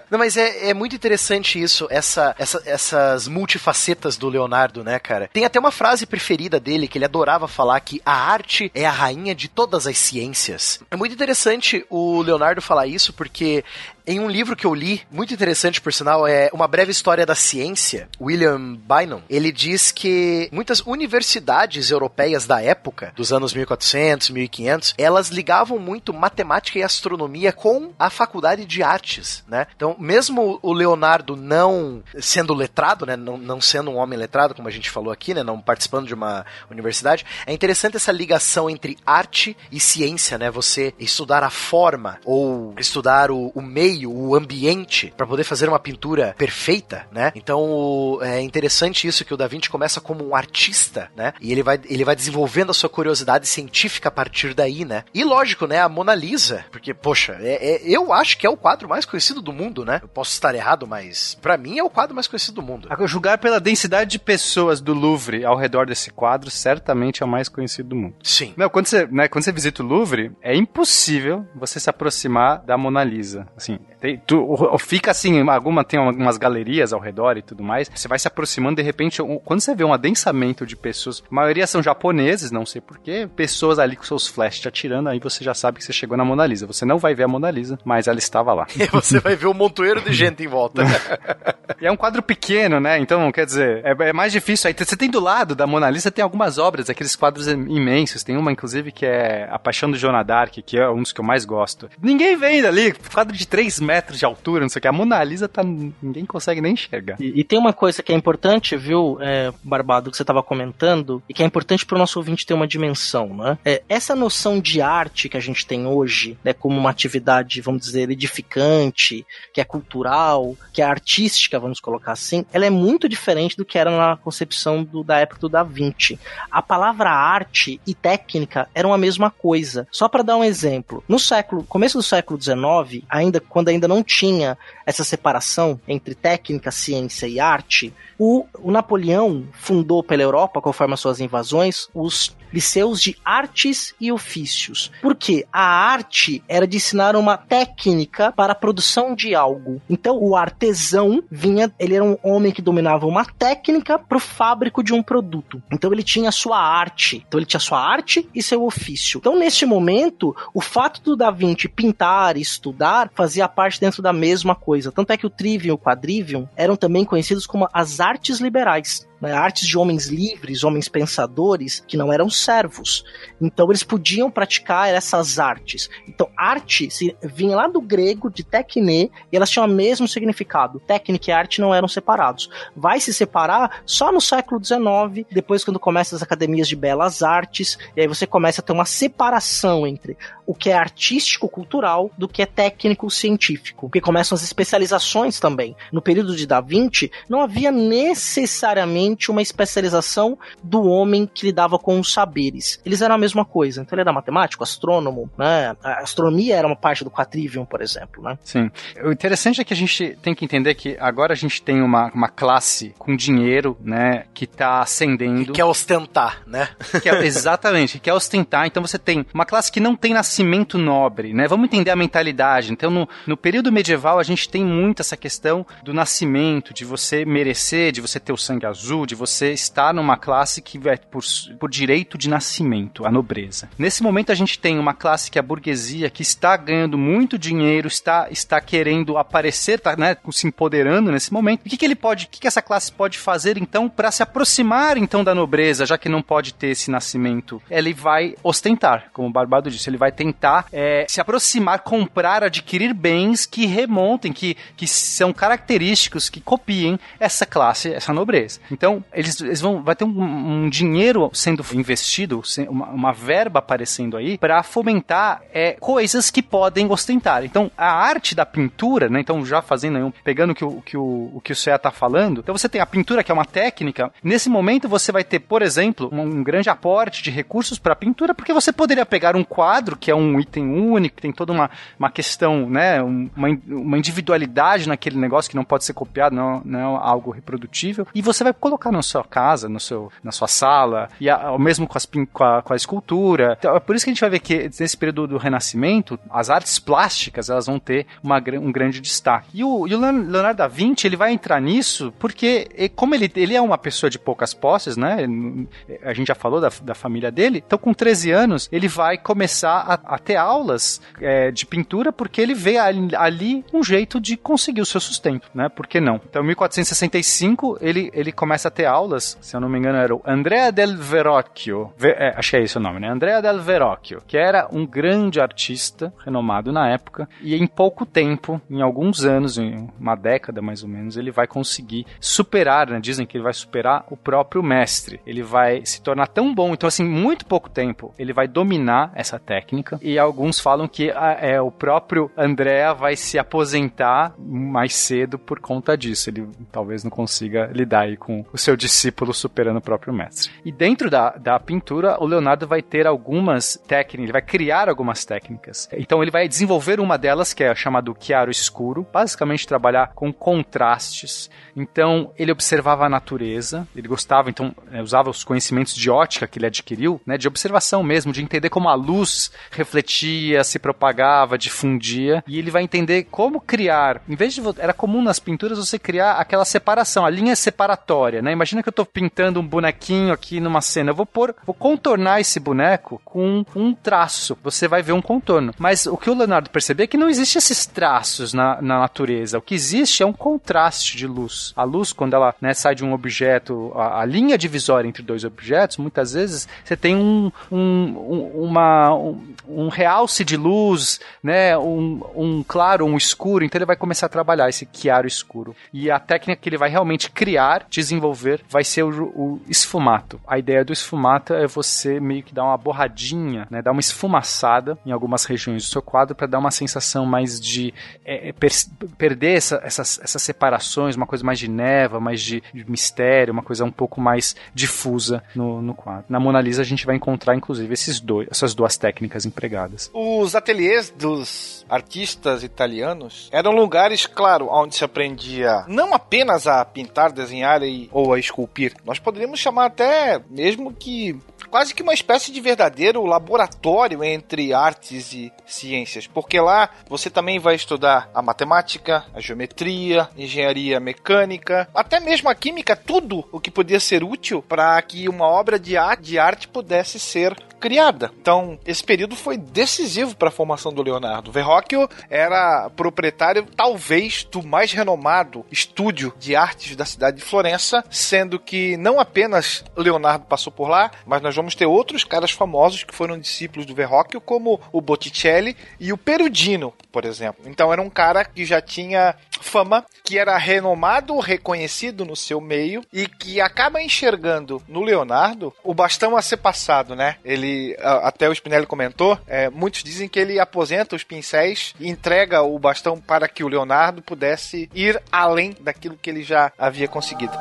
Não, mas é, é muito interessante isso, essa, essa- essas multifacetas do Leonardo, né, cara? Tem até uma frase preferida dele que ele adorava falar que a arte é a rainha de todas as ciências. É muito interessante o Leonardo falar isso porque em um livro que eu li, muito interessante por sinal, é Uma Breve História da Ciência, William Bynum, ele diz que muitas universidades europeias da época, dos anos 1400, 1500, elas ligavam muito matemática e astronomia com a faculdade de artes, né? Então, mesmo o Leonardo não sendo letrado, né, não, não sendo um homem letrado, como a gente falou aqui, né, não participando de uma universidade, é interessante essa ligação entre arte e ciência, né? Você estudar a forma ou estudar o, o meio, o ambiente para poder fazer uma pintura perfeita, né? Então, é interessante isso que o Da Vinci começa como um artista, né? E ele vai ele vai desenvolvendo a sua curiosidade científica a partir daí, né? E lógico, né, a Mona Lisa, porque poxa, é, é- eu acho que é o quadro mais conhecido do mundo, né? Eu posso estar errado, mas pra mim é o quadro mais conhecido do mundo. A julgar pela densidade de pessoas do Louvre ao redor desse quadro, certamente é o mais conhecido do mundo. Sim. Não, quando você, né, quando você visita o Louvre, é impossível você se aproximar da Mona Lisa. Assim, Center. Tem, tu, fica assim, alguma, tem algumas galerias ao redor e tudo mais. Você vai se aproximando, de repente, quando você vê um adensamento de pessoas, a maioria são japoneses, não sei porquê, pessoas ali com seus flashes te atirando, aí você já sabe que você chegou na Mona Lisa. Você não vai ver a Mona Lisa, mas ela estava lá. E você vai ver um montoeiro de gente em volta. E é um quadro pequeno, né? Então, quer dizer, é, é mais difícil. Aí você tem do lado da Mona Lisa, tem algumas obras, aqueles quadros imensos. Tem uma, inclusive, que é A Paixão do Joana Dark, que é um dos que eu mais gosto. Ninguém vem dali, quadro de 3 metros de altura, não sei o que. A Mona Lisa tá. Ninguém consegue nem enxergar. E, e tem uma coisa que é importante, viu, é, Barbado, que você estava comentando, e que é importante para o nosso ouvinte ter uma dimensão, né? É, essa noção de arte que a gente tem hoje, né, como uma atividade, vamos dizer, edificante que é cultural, que é artística, vamos colocar assim, ela é muito diferente do que era na concepção do, da época do Da Vinci. A palavra arte e técnica eram a mesma coisa. Só para dar um exemplo, no século, começo do século XIX, ainda quando ainda não tinha essa separação entre técnica, ciência e arte, o, o Napoleão fundou pela Europa, conforme as suas invasões, os liceus de artes e ofícios. Porque a arte era de ensinar uma técnica para a produção de algo. Então o artesão vinha, ele era um homem que dominava uma técnica para o fábrico de um produto. Então ele tinha sua arte. Então ele tinha sua arte e seu ofício. Então neste momento, o fato do Da Vinci pintar e estudar fazia parte dentro da mesma coisa. Tanto é que o trivium e o quadrivium eram também conhecidos como as artes liberais né, artes de homens livres, homens pensadores, que não eram servos. Então eles podiam praticar essas artes. Então, arte se, vinha lá do grego, de tekne, e elas tinham o mesmo significado. Técnica e arte não eram separados. Vai se separar só no século XIX, depois quando começam as academias de belas artes, e aí você começa a ter uma separação entre o que é artístico cultural do que é técnico científico, porque começam as especializações também. No período de Da Vinci não havia necessariamente uma especialização do homem que lidava com os saberes. Eles eram a mesma coisa. Então ele era matemático, astrônomo, né? A astronomia era uma parte do quatrivium, por exemplo, né? Sim. O interessante é que a gente tem que entender que agora a gente tem uma, uma classe com dinheiro, né, que tá ascendendo. Que quer ostentar, né? Que é, exatamente, que quer ostentar. Então você tem uma classe que não tem nascimento nobre, né? Vamos entender a mentalidade. Então no, no período medieval a gente tem muito essa questão do nascimento, de você merecer, de você ter o sangue azul, de você estar numa classe que vai por, por direito de nascimento, a nobreza. Nesse momento a gente tem uma classe que é a burguesia, que está ganhando muito dinheiro, está, está querendo aparecer, está né, se empoderando nesse momento. O que, que ele pode, o que, que essa classe pode fazer então para se aproximar então da nobreza, já que não pode ter esse nascimento? Ele vai ostentar, como o Barbado disse, ele vai tentar é, se aproximar, comprar, adquirir bens que remontem, que, que são característicos, que copiem essa classe, essa nobreza. Então, eles, eles vão, vai ter um, um dinheiro sendo investido, uma, uma verba aparecendo aí, para fomentar é, coisas que podem ostentar. Então, a arte da pintura, né? Então, já fazendo, pegando o que o, que o, o que o CEA tá falando, então você tem a pintura, que é uma técnica. Nesse momento, você vai ter, por exemplo, um, um grande aporte de recursos para pintura, porque você poderia pegar um quadro, que é um item único, tem toda uma, uma questão, né? Uma, uma individualidade naquele negócio que não pode ser copiado, não, não é algo reprodutível, e você vai colocar na sua casa, no seu, na sua sala, e ao mesmo com, as, com, a, com a escultura. Então, é por isso que a gente vai ver que nesse período do Renascimento, as artes plásticas elas vão ter uma, um grande destaque. E o, e o Leonardo da Vinci ele vai entrar nisso porque, como ele, ele é uma pessoa de poucas posses, né? A gente já falou da, da família dele, então com 13 anos ele vai começar a, a ter aulas é, de pintura porque ele vê ali, ali, um jeito de conseguir o seu sustento, né? Por que não? Então, em 1465 ele, ele começa a ter aulas, se eu não me engano era o Andrea del Verrocchio, é, acho que é esse o nome, né? Andrea del Verrocchio, que era um grande artista renomado na época e em pouco tempo, em alguns anos, em uma década mais ou menos, ele vai conseguir superar, né? Dizem que ele vai superar o próprio mestre. Ele vai se tornar tão bom, então assim, muito pouco tempo, ele vai dominar essa técnica e alguns falam que a, é o próprio Andrea vai se aposentar mais cedo por conta disso. Ele talvez não consiga lidar aí com o seu discípulo superando o próprio mestre. E dentro da, da pintura, o Leonardo vai ter algumas técnicas, ele vai criar algumas técnicas. Então ele vai desenvolver uma delas, que é chamado chiaro escuro, basicamente trabalhar com contrastes. Então ele observava a natureza, ele gostava, então é, usava os conhecimentos de ótica que ele adquiriu, né, de observação mesmo, de entender como a luz refletia, se propagava, difundia, e ele vai entender como criar, em vez de era comum nas pinturas você criar aquela separação, a linha separatória, né? Imagina que eu estou pintando um bonequinho aqui numa cena, eu vou pôr, vou contornar esse boneco com um traço. Você vai ver um contorno. Mas o que o Leonardo percebeu é que não existe esses traços na, na natureza. O que existe é um contraste de luz. A luz, quando ela né, sai de um objeto, a, a, linha divisória entre dois objetos, muitas vezes você tem um, um, um uma, um, um, realce de luz, né, um, um claro, um escuro. Então ele vai começar a trabalhar esse chiaro escuro. E a técnica que ele vai realmente criar, desenvolver desenvolver vai ser o, o esfumato. A ideia do esfumato é você meio que dar uma borradinha, né, dar uma esfumaçada em algumas regiões do seu quadro para dar uma sensação mais de é, per perder essa, essas, essas separações, uma coisa mais de neva, mais de, de mistério, uma coisa um pouco mais difusa no, no quadro. Na Mona Lisa a gente vai encontrar inclusive esses dois, essas duas técnicas empregadas. Os ateliês dos artistas italianos eram lugares, claro, onde se aprendia não apenas a pintar, desenhar e, ou a esculpir. Nós poderíamos chamar até mesmo que quase que uma espécie de verdadeiro laboratório entre artes e ciências, porque lá você também vai estudar a matemática, a geometria, engenharia mecânica, até mesmo a química, tudo o que podia ser útil para que uma obra de arte, de arte pudesse ser criada. Então, esse período foi decisivo para a formação do Leonardo. Verrocchio era proprietário, talvez, do mais renomado estúdio de artes da cidade de Florença, sendo que não apenas Leonardo passou por lá, mas nós vamos ter outros caras famosos que foram discípulos do Verrocchio, como o Botticelli e o Perugino, por exemplo. Então, era um cara que já tinha fama, que era renomado, reconhecido no seu meio e que acaba enxergando no Leonardo o bastão a ser passado, né? Ele, até o Spinelli comentou, é, muitos dizem que ele aposenta os pincéis e entrega o bastão para que o Leonardo pudesse ir além daquilo que ele já havia conseguido.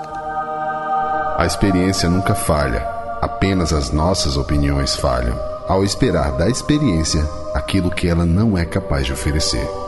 A experiência nunca falha, apenas as nossas opiniões falham, ao esperar da experiência aquilo que ela não é capaz de oferecer.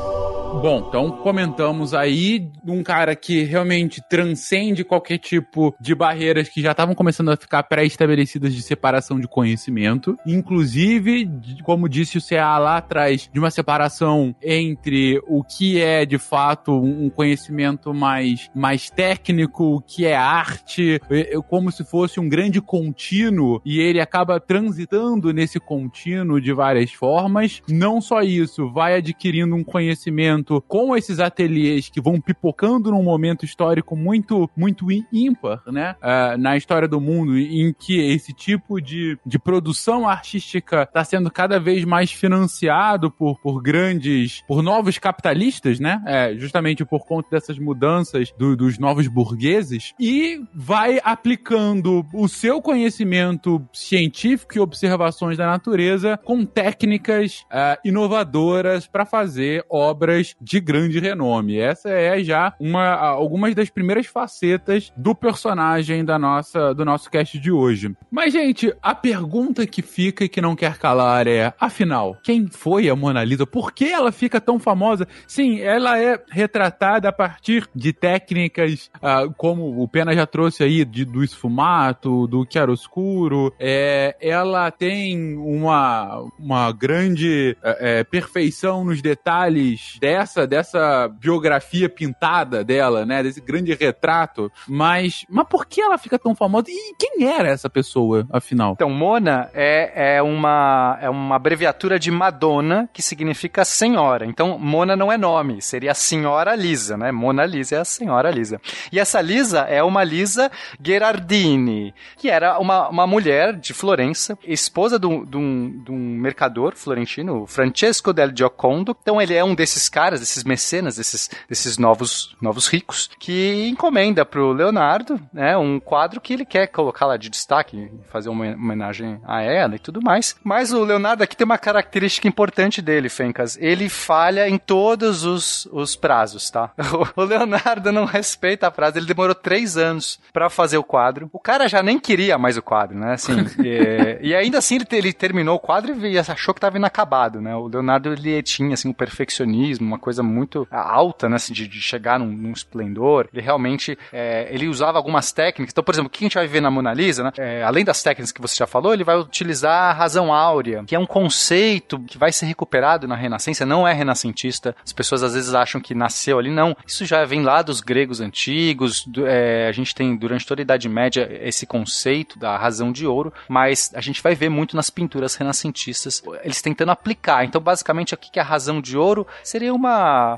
Bom, então comentamos aí um cara que realmente transcende qualquer tipo de barreiras que já estavam começando a ficar pré-estabelecidas de separação de conhecimento. Inclusive, como disse o CA lá atrás, de uma separação entre o que é de fato um conhecimento mais, mais técnico, o que é arte, como se fosse um grande contínuo, e ele acaba transitando nesse contínuo de várias formas. Não só isso, vai adquirindo um conhecimento com esses ateliês que vão pipocando num momento histórico muito, muito ímpar, né? Uh, na história do mundo, em que esse tipo de, de produção artística está sendo cada vez mais financiado por, por grandes, por novos capitalistas, né? É, justamente por conta dessas mudanças do, dos novos burgueses, e vai aplicando o seu conhecimento científico e observações da natureza com técnicas uh, inovadoras para fazer obras de grande renome. Essa é já uma algumas das primeiras facetas do personagem da nossa do nosso cast de hoje. Mas gente, a pergunta que fica e que não quer calar é, afinal, quem foi a Mona Lisa? Por que ela fica tão famosa? Sim, ela é retratada a partir de técnicas uh, como o Pena já trouxe aí de, do esfumato, do chiaroscuro. É, ela tem uma uma grande é, perfeição nos detalhes dessa dessa, dessa biografia pintada dela, né? Desse grande retrato. Mas, mas por que ela fica tão famosa? E quem era essa pessoa, afinal? Então, Mona é, é, uma, é uma abreviatura de Madonna, que significa senhora. Então, Mona não é nome, seria a senhora Lisa, né? Mona Lisa é a senhora Lisa. E essa Lisa é uma Lisa Gherardini, que era uma, uma mulher de Florença, esposa de um, de um, mercador florentino, Francesco del Giocondo. Então, ele é um desses caras caras, desses mecenas, desses, desses novos, novos ricos, que encomenda pro Leonardo, né, um quadro que ele quer colocar lá de destaque, fazer uma homenagem a ela e tudo mais. Mas o Leonardo aqui tem uma característica importante dele, Fencas. Ele falha em todos os, os prazos, tá? O Leonardo não respeita a prazo. Ele demorou três anos para fazer o quadro. O cara já nem queria mais o quadro, né? Assim, e, e, ainda assim ele, ele terminou o quadro e achou que estava inacabado, né? O Leonardo ele tinha assim um perfeccionismo, uma coisa muito alta, né, assim, de, de chegar num, num, esplendor. Ele realmente, é, ele usava algumas técnicas. Então, por exemplo, o que a gente vai ver na Mona Lisa, né? É, além das técnicas que você já falou, ele vai utilizar a razão áurea, que é um conceito que vai ser recuperado na Renascença, não é renascentista. As pessoas às vezes acham que nasceu ali, não. Isso já vem lá dos gregos antigos. Do, é, a gente tem, durante toda a Idade Média, esse conceito da razão de ouro, mas a gente vai ver muito nas pinturas renascentistas, eles tentando aplicar. Então, basicamente, aqui que a razão de ouro seria uma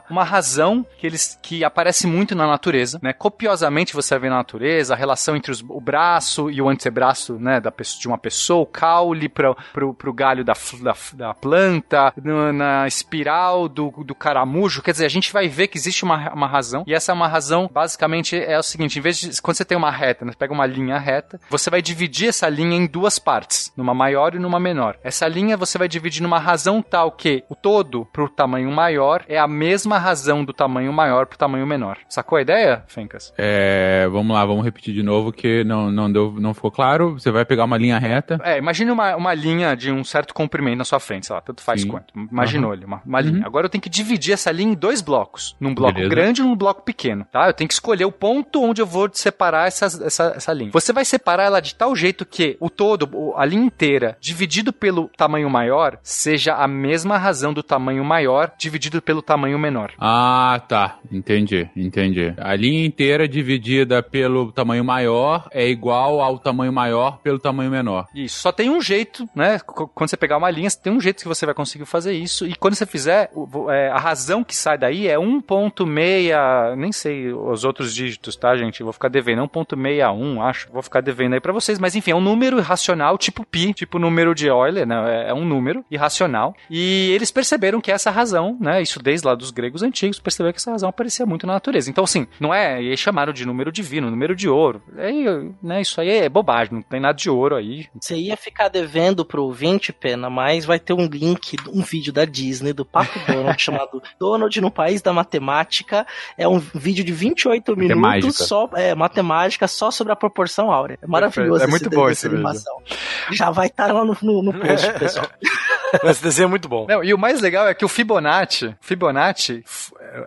uma, razão que eles que aparece muito na natureza, né? Copiosamente você ver na natureza a relação entre os, o braço e o antebraço, né, da de uma pessoa, o caule para pro galho da, da, da planta, no, na espiral do, do caramujo. Quer dizer, a gente vai ver que existe uma, uma razão, e essa é uma razão, basicamente, é o seguinte: em vez de. Quando você tem uma reta, né, você pega uma linha reta, você vai dividir essa linha em duas partes, numa maior e numa menor. Essa linha você vai dividir numa razão tal que o todo pro tamanho maior é a mesma razão do tamanho maior pro tamanho menor. Sacou a ideia, Fencas? É, vamos lá, vamos repetir de novo que não, não, deu, não ficou claro. Você vai pegar uma linha reta. É, imagine uma, uma linha de um certo comprimento na sua frente, sei lá, tanto faz Sim. quanto. Imaginou Uhum. ali, uma, uma linha. Agora eu tenho que dividir essa linha em dois blocos. Num bloco Beleza. grande e num bloco pequeno, tá? Eu tenho que escolher o ponto onde eu vou separar essa, essa, essa linha. Você vai separar ela de tal jeito que o todo, a linha inteira, dividido pelo tamanho maior, seja a mesma razão do tamanho maior dividido pelo tamanho menor. Ah, tá. Entendi, entendi. A linha inteira dividida pelo tamanho maior é igual ao tamanho maior pelo tamanho menor. Isso. Só tem um jeito, né? Quando você pegar uma linha, tem um jeito que você vai conseguir fazer isso. E quando você fizer, é, a razão que sai daí é 1.6, nem sei os outros dígitos, tá, gente? Vou ficar devendo. 1.61, acho. Vou ficar devendo aí pra vocês. Mas enfim, é um número irracional, tipo pi, tipo número de Euler, né? É, é um número irracional. E eles perceberam que essa razão, né? Isso desde lá dos gregos antigos, perceberam que essa razão aparecia muito na natureza. Então, assim, não é. E aí chamaram de número divino, número de ouro. Aí, né, isso aí é bobagem, não tem nada de ouro aí. Você ia ficar devendo pro ouvinte, Pena, mas vai ter um link, um vídeo da Disney, do Pato Donald, chamado Donald no País da Matemática. É um vídeo de 28 minutos Matemática. só, é, matemática, só sobre a proporção áurea. É maravilhoso É muito bom esse essa animação. Já vai estar lá no, no, no post, pessoal. Esse desenho é muito bom. Não, e o mais legal é que o Fibonacci, Fibonacci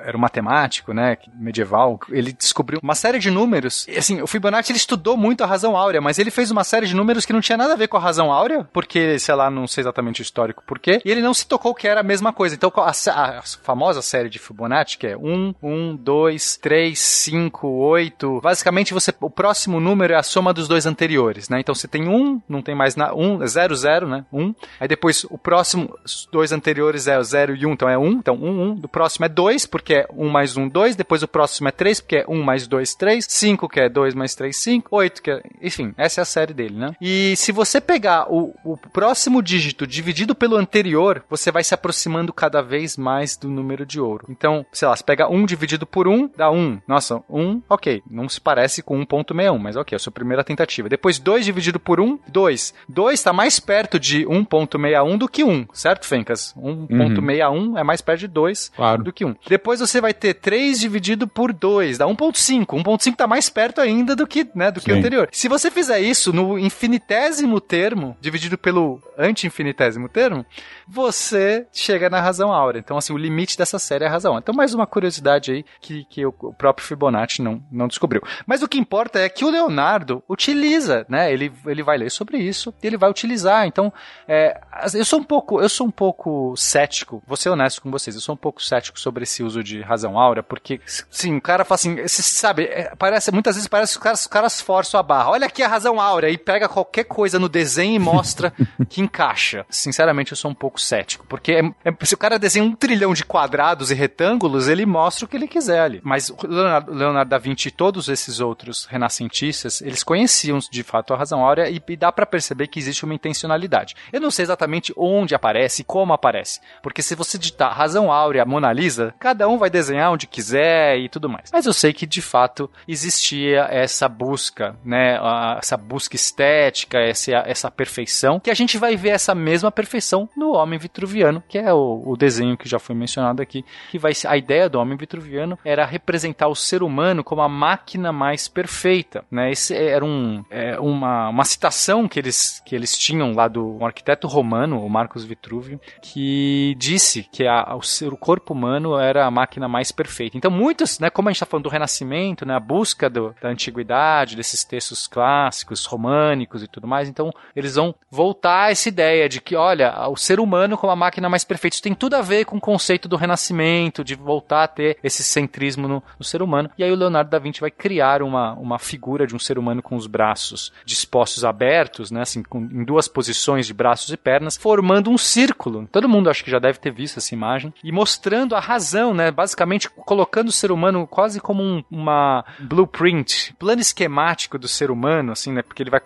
era um matemático, né, medieval, ele descobriu uma série de números. E, assim, o Fibonacci ele estudou muito a razão áurea, mas ele fez uma série de números que não tinha nada a ver com a razão áurea, porque, sei lá, não sei exatamente o histórico por quê, e ele não se tocou que era a mesma coisa. Então, a, a famosa série de Fibonacci, que é 1, 1, 2, 3, 5, 8, basicamente você, o próximo número é a soma dos dois anteriores, né? Então você tem 1, não tem mais nada, 1, 0, 0, né? 1, aí depois o próximo, os dois anteriores é o 0 e 1, então é 1, então 1, 1, do próximo é 2, porque é 1 mais 1, 2, depois o próximo é 3, porque é 1 mais 2, 3, 5, que é 2 mais 3, 5, 8, que é... Enfim, essa é a série dele, né? E se você pegar o, o próximo dígito dividido pelo anterior, você vai se aproximando cada vez mais do número de ouro. Então, sei lá, você pega 1 dividido por 1, dá 1. Nossa, 1, ok, não se parece com 1.61, mas ok, é a sua primeira tentativa. Depois 2 dividido por 1, 2. 2 está mais perto de 1.61 do que 1, certo, Fencas? 1.61 é mais perto de 2 Claro. do que 1. Depois você vai ter 3 dividido por 2, dá 1.5. 1.5 tá mais perto ainda do que, né, do que o anterior. Se você fizer isso no infinitésimo termo, dividido pelo anti-infinitésimo termo, você chega na razão áurea. Então, assim, o limite dessa série é a razão. Então, mais uma curiosidade aí que, que o, próprio Fibonacci não, não descobriu. Mas o que importa é que o Leonardo utiliza, né? Ele, ele vai ler sobre isso e ele vai utilizar. Então, é, eu sou um pouco, eu sou um pouco cético, vou ser honesto com vocês, eu sou um pouco cético sobre esse uso de razão áurea, porque, sim, o cara fala assim, sabe, é, parece, muitas vezes parece que os caras, os caras forçam a barra. Olha aqui a razão áurea e pega qualquer coisa no desenho e mostra que encaixa. Sinceramente, eu sou um pouco cético, porque é- é- se o cara desenha um trilhão de quadrados e retângulos, ele mostra o que ele quiser ali. Mas Leonardo, Leonardo da Vinci e todos esses outros renascentistas, eles conheciam de fato a razão áurea e, e dá pra perceber que existe uma intencionalidade. Eu não sei exatamente onde aparece e como aparece, porque se você digitar razão áurea Mona Lisa, cada um vai desenhar onde quiser e tudo mais. Mas eu sei que de fato existia essa busca, né, essa busca estética, essa, essa perfeição, que a gente vai ver essa mesma perfeição no homem vitruviano, que é o, o desenho que já foi mencionado aqui, que vai ser a ideia do homem vitruviano era representar o ser humano como a máquina mais perfeita, né? Esse era um, é, uma, uma citação que eles, que eles tinham lá do um arquiteto romano, o Marcos Vitruvio, que disse que a, o, ser, o corpo humano era a máquina mais perfeita. Então muitos, né, como a gente está falando do Renascimento, né, a busca do, da antiguidade, desses textos clássicos, românicos e tudo mais, então eles vão voltar a essa ideia de que, olha, o ser humano como a máquina mais perfeita, isso tem tudo a ver com o conceito do Renascimento, de voltar a ter esse centrismo no, no ser humano. E aí o Leonardo da Vinci vai criar uma, uma figura de um ser humano com os braços dispostos abertos, né, assim, com, em duas posições de braços e pernas, formando um círculo. Todo mundo acho que já deve ter visto essa imagem. E mostrando a razão, né? Basicamente colocando o ser humano quase como um, uma blueprint, plano esquemático do ser humano, assim, né? Porque ele vai.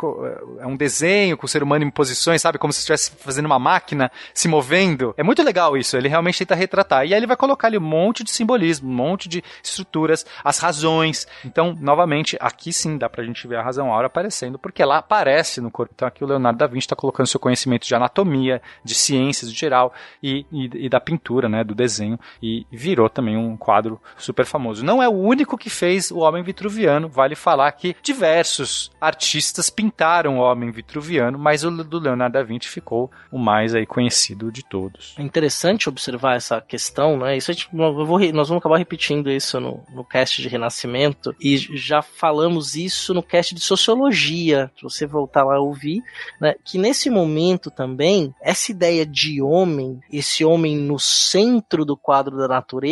É um desenho com o ser humano em posições, sabe? Como se estivesse fazendo uma máquina se movendo. É muito legal isso. Ele realmente tenta retratar. E aí ele vai colocar ali um monte de simbolismo, um monte de estruturas, as razões. Então, novamente, aqui sim dá pra gente ver a razão aura aparecendo, porque ela aparece no corpo. Então aqui o Leonardo da Vinci está colocando seu conhecimento de anatomia, de ciências em geral e, e, e, da pintura, né, do desenho, e virou também um quadro super famoso. Não é o único que fez o Homem Vitruviano, vale falar que diversos artistas pintaram o Homem Vitruviano, mas o do Leonardo da Vinci ficou o mais aí conhecido de todos. É interessante observar essa questão, né? Isso gente, vou, nós vamos acabar repetindo isso no, no cast de Renascimento e já falamos isso no cast de Sociologia, se você voltar lá a ouvir, né? Que nesse momento também essa ideia de homem, esse homem no centro do quadro da natureza,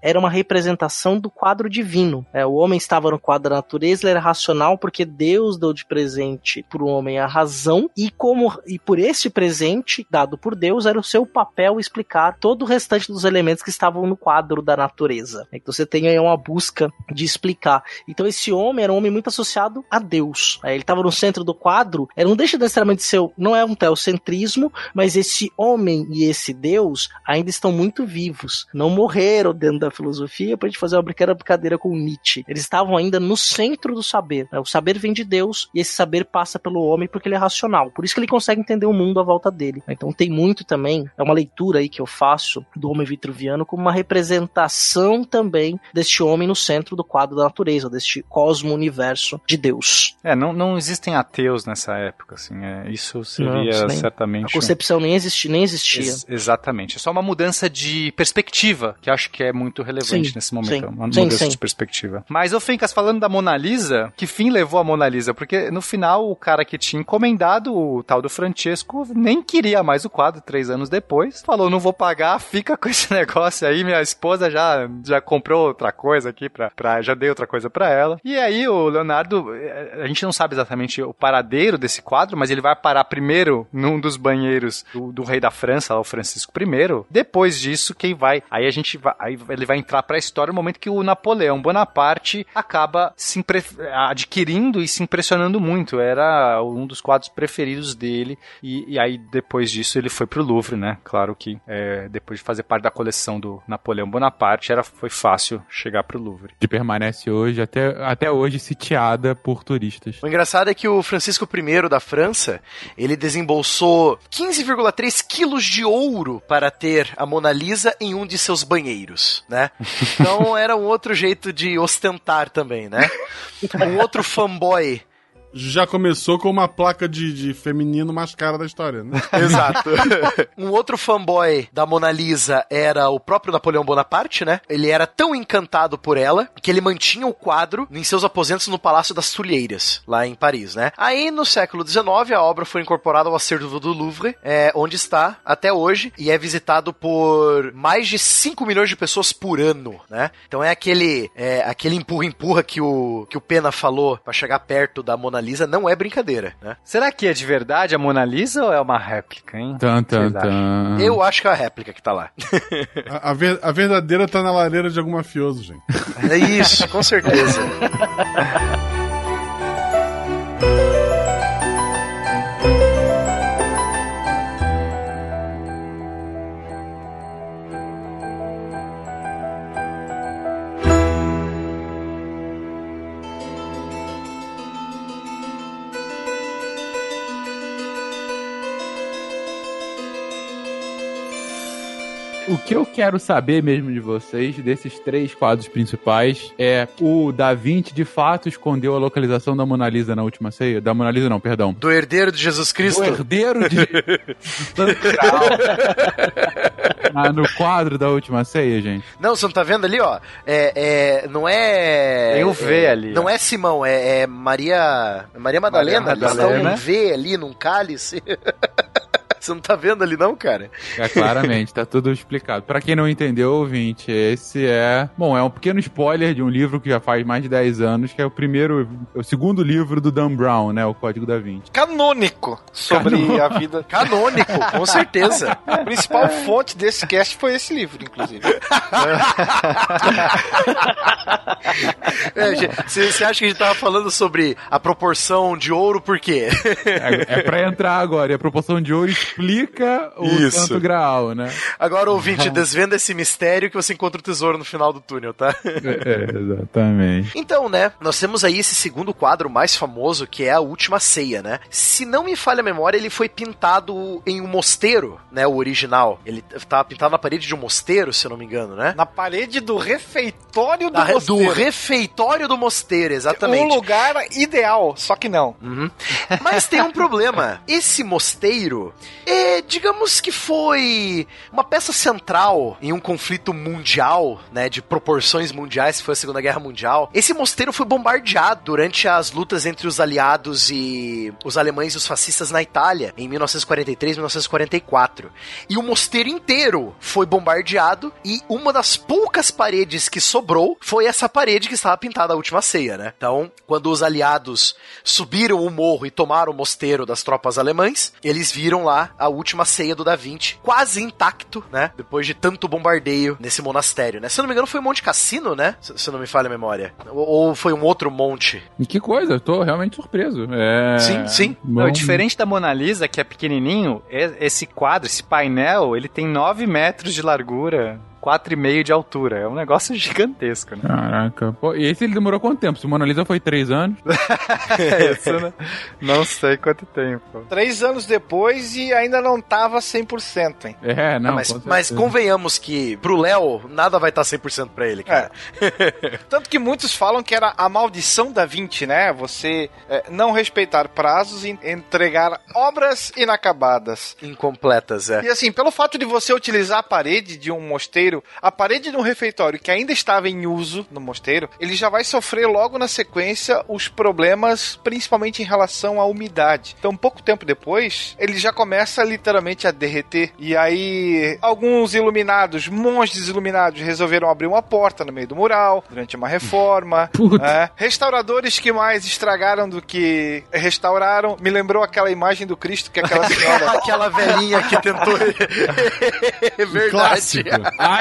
era uma representação do quadro divino. Né? O homem estava no quadro da natureza, ele era racional porque Deus deu de presente para o homem a razão e como e por esse presente dado por Deus era o seu papel explicar todo o restante dos elementos que estavam no quadro da natureza. Então você tem aí uma busca de explicar. Então esse homem era um homem muito associado a Deus. Ele estava no centro do quadro, era não deixa necessariamente ser, não é um teocentrismo, mas esse homem e esse Deus ainda estão muito vivos. Não morreram dentro da filosofia para gente fazer uma brincadeira com Nietzsche. Eles estavam ainda no centro do saber. Né? O saber vem de Deus e esse saber passa pelo homem porque ele é racional. Por isso que ele consegue entender o mundo à volta dele. Então tem muito também, é uma leitura aí que eu faço do homem vitruviano como uma representação também deste homem no centro do quadro da natureza, deste cosmo-universo de Deus. É, não, não existem ateus nessa época, assim, é, isso seria não, certamente... A concepção nem, existi, nem existia. Ex exatamente, é só uma mudança de perspectiva, que acho que é muito relevante sim, nesse momento, sim, uma sim, mudança de perspectiva. Mas, ô Fencas, falando da Mona Lisa, que fim levou a Mona Lisa? Porque no final, o cara que tinha encomendado, o tal do Francesco, nem queria mais o quadro três anos depois, falou, não vou pagar, fica com esse negócio aí, minha esposa já, já comprou outra coisa aqui, pra, pra, já dei outra coisa pra ela. E aí o Leonardo, eh, a gente não sabe exatamente o paradeiro desse quadro, mas ele vai parar primeiro num dos banheiros do, do rei da França, o Francisco I. Depois disso, quem vai? Aí a gente vai, aí ele vai entrar para a história no momento que o Napoleão Bonaparte acaba se impre, adquirindo e se impressionando muito. Era um dos quadros preferidos dele e, e aí depois disso ele foi pro Louvre, né? Claro que é, depois de fazer parte da coleção do Napoleão Bonaparte, era foi fácil chegar pro Louvre. Que permanece hoje até, até hoje sitiada por turistas. O engraçado é que o Francisco I da França, ele desembolsou 15,3 quilos de ouro para ter a Mona Lisa em um de seus banheiros, né? Então era um outro jeito de ostentar também, né? Um outro fanboy já começou com uma placa de, de feminino mais cara da história, né? Exato. um outro fanboy da Mona Lisa era o próprio Napoleão Bonaparte, né? Ele era tão encantado por ela que ele mantinha o quadro em seus aposentos no Palácio das Tulheiras, lá em Paris, né? Aí, no século XIX, a obra foi incorporada ao acervo do Louvre, é, onde está até hoje, e é visitado por mais de 5 milhões de pessoas por ano, né? Então é aquele é, aquele empurra-empurra que o, que o Pena falou para chegar perto da Mona Lisa não é brincadeira, né? Será que é de verdade a Mona Lisa ou é uma réplica, hein? Tan, tan, tan. Eu acho que é a réplica que tá lá. a, a, ver, a verdadeira tá na lareira de algum mafioso, gente. É isso, com certeza. O que eu quero saber mesmo de vocês, desses três quadros principais, é o Da Vinci de fato escondeu a localização da Mona Lisa na última ceia? Da Mona Lisa não, perdão. Do herdeiro de Jesus Cristo? Do herdeiro de... ah, no quadro da última ceia, gente. Não, você não tá vendo ali, ó? É, é, não é... Tem o V é, ali. Não ó. é Simão, é, é Maria... Maria Madalena. Maria Madalena. Eles estão um V ali, num cálice. Você não tá vendo ali não, cara? É, claramente, tá tudo explicado. Pra quem não entendeu, ouvinte, esse é... Bom, é um pequeno spoiler de um livro que já faz mais de 10 anos, que é o primeiro... O segundo livro do Dan Brown, né? O Código da Vinci. Canônico sobre Canônico. a vida. Canônico, com certeza. A principal fonte desse cast foi esse livro, inclusive. É, Você acha que a gente tava falando sobre a proporção de ouro por quê? É, é pra entrar agora. E a proporção de ouro explica o Isso. Santo Graal, né? Agora, ouvinte, desvenda esse mistério que você encontra o tesouro no final do túnel, tá? É, exatamente. Então, né, nós temos aí esse segundo quadro mais famoso, que é a Última Ceia, né? Se não me falha a memória, ele foi pintado em um mosteiro, né, o original. Ele tava pintado na parede de um mosteiro, se eu não me engano, né? Na parede do refeitório do Da re- do mosteiro. refeitório do mosteiro, exatamente. Um lugar ideal, só que não. Uhum. Mas tem um problema. Esse mosteiro, é, digamos que foi uma peça central em um conflito mundial, né, de proporções mundiais, que foi a Segunda Guerra Mundial. Esse mosteiro foi bombardeado durante as lutas entre os aliados e os alemães e os fascistas na Itália, em 1943 e 1944. E o mosteiro inteiro foi bombardeado e uma das poucas paredes que sobrou foi essa parede que estava pintada a última ceia, né? Então, quando os aliados subiram o morro e tomaram o mosteiro das tropas alemães, eles viram lá a última ceia do Da Vinci, quase intacto, né? Depois de tanto bombardeio nesse monastério, né? Se eu não me engano, foi o Monte Cassino, né? Se, se não me falha a memória. Ou, ou foi um outro monte? E que coisa, eu tô realmente surpreso. É... Sim, sim. Não, diferente da Mona Lisa, que é pequenininho, esse quadro, esse painel, ele tem 9 metros de largura, 4,5 de altura. É um negócio gigantesco, né? Caraca. Pô, e esse ele demorou quanto tempo? Se o Mona Lisa foi três anos? Isso, né? Não sei quanto tempo. Três anos depois e ainda não tava 100%, hein? É, não. Ah, mas, com mas convenhamos que pro Léo, nada vai estar 100% pra ele, cara. Tanto que muitos falam que era a maldição da 20, né? Você é, não respeitar prazos e entregar obras inacabadas. Incompletas, é. E assim, pelo fato de você utilizar a parede de um mosteiro, a parede de um refeitório que ainda estava em uso no mosteiro, ele já vai sofrer logo na sequência os problemas, principalmente em relação à umidade. Então, pouco tempo depois, ele já começa literalmente a derreter. E aí, alguns iluminados, monges iluminados, resolveram abrir uma porta no meio do mural durante uma reforma. Puta. É. Restauradores que mais estragaram do que restauraram. Me lembrou aquela imagem do Cristo que aquela senhora. Aquela velhinha que tentou. É Verdade. Clássico.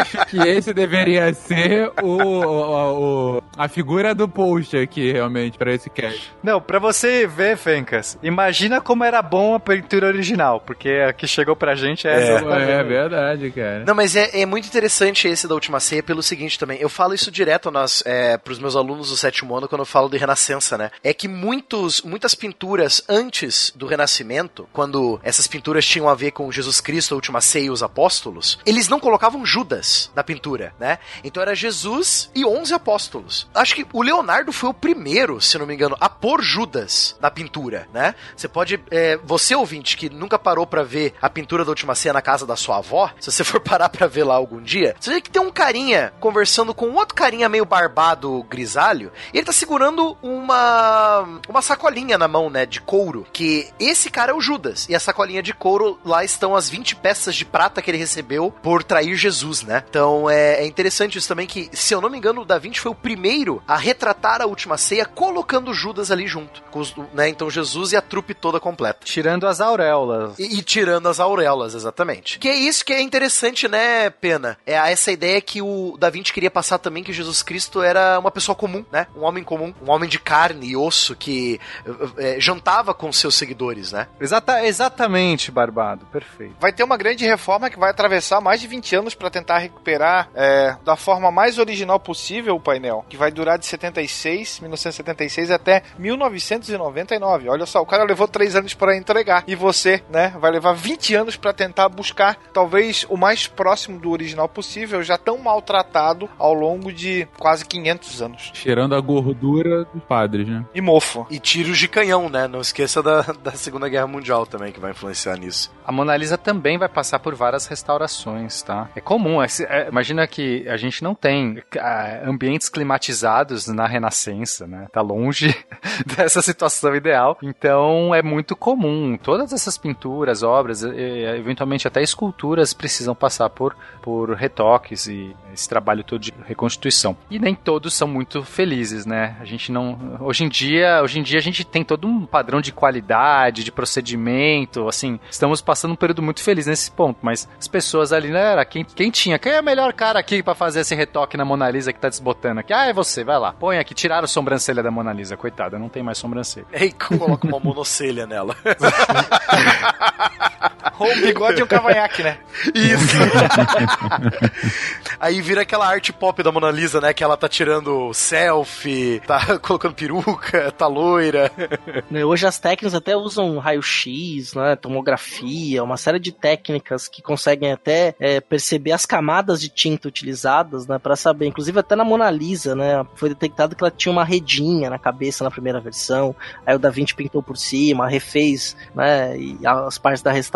Acho que esse deveria ser o, o- o- a figura do post aqui, realmente, pra esse cast. Não, pra você ver, Fencas, imagina como era bom a pintura original, porque a que chegou pra gente é essa. É, verdade, cara. Não, mas é, é muito interessante esse da última ceia pelo seguinte também. Eu falo isso direto nas, é, pros meus alunos do sétimo ano quando eu falo de Renascença, né? É que muitos, muitas pinturas antes do Renascimento, quando essas pinturas tinham a ver com Jesus Cristo, a última ceia e os apóstolos, eles não colocavam Judas na pintura, né? Então era Jesus e 11 apóstolos. Acho que o Leonardo foi o primeiro, se não me engano, a pôr Judas na pintura, né? Você pode, é, você ouvinte que nunca parou pra ver a pintura da última ceia na casa da sua avó, se você for parar pra ver lá algum dia, você vê que tem um carinha conversando com outro carinha meio barbado, grisalho, e ele tá segurando uma uma sacolinha na mão, né, de couro, que esse cara é o Judas, e a sacolinha de couro lá estão as 20 peças de prata que ele recebeu por trair Jesus, né? Então é, é interessante isso também que, se eu não me engano, o Da Vinci foi o primeiro a retratar a última ceia colocando Judas ali junto, com os- né? Então Jesus e a trupe toda completa. Tirando as auréolas. E, e tirando as auréolas, exatamente. Que é isso que é interessante, né, Pena? É essa ideia que o Da Vinci queria passar também que Jesus Cristo era uma pessoa comum, né? Um homem comum, um homem de carne e osso que eh, jantava com seus seguidores, né? Exata, exatamente, Barbado. Perfeito. Vai ter uma grande reforma que vai atravessar mais de 20 anos para tentar recuperar é, da forma mais original possível o painel, que vai durar de 76, 1976 até 1999. Olha só, o cara levou 3 anos para entregar e você, né, vai levar 20 anos para tentar buscar talvez o mais próximo do original possível, já tão maltratado ao longo de quase 500 anos. Cheirando a gordura dos padres, né? E mofo. E tiros de canhão, né? Não esqueça da, da Segunda Guerra Mundial também, que vai influenciar nisso. A Mona Lisa também vai passar por várias restaurações, tá? É comum, esse se- é, imagina que a gente não tem ah, ambientes climatizados na Renascença, né? Tá longe dessa situação ideal. Então é muito comum. Todas essas pinturas, obras, eh, eventualmente até esculturas precisam passar por, por retoques e esse trabalho todo de reconstituição. E nem todos são muito felizes, né? A gente não. Hoje em dia, hoje em dia a gente tem todo um padrão de qualidade, de procedimento. Assim, estamos passando um período muito feliz nesse ponto. Mas as pessoas ali, né? Era quem, quem tinha? Quem é o melhor cara aqui pra fazer esse retoque na Mona Lisa que tá desbotando aqui? Ah, é você, vai lá. Põe aqui, tiraram a sobrancelha da Mona Lisa, coitada, não tem mais sobrancelha. E aí coloca uma monocelha nela. Ou um bigode e um cavanhaque, né? Isso. Aí vira aquela arte pop da Mona Lisa, né? Que ela tá tirando selfie, tá colocando peruca, tá loira. Né, Hoje as técnicas até usam raio-x, né, tomografia, uma série de técnicas que conseguem até é, perceber as camadas de tinta utilizadas, né, para saber. Inclusive até na Mona Lisa, né, foi detectado que ela tinha uma redinha na cabeça na primeira versão. Aí o Da Vinci pintou por cima, refez, né, e as partes da restauração,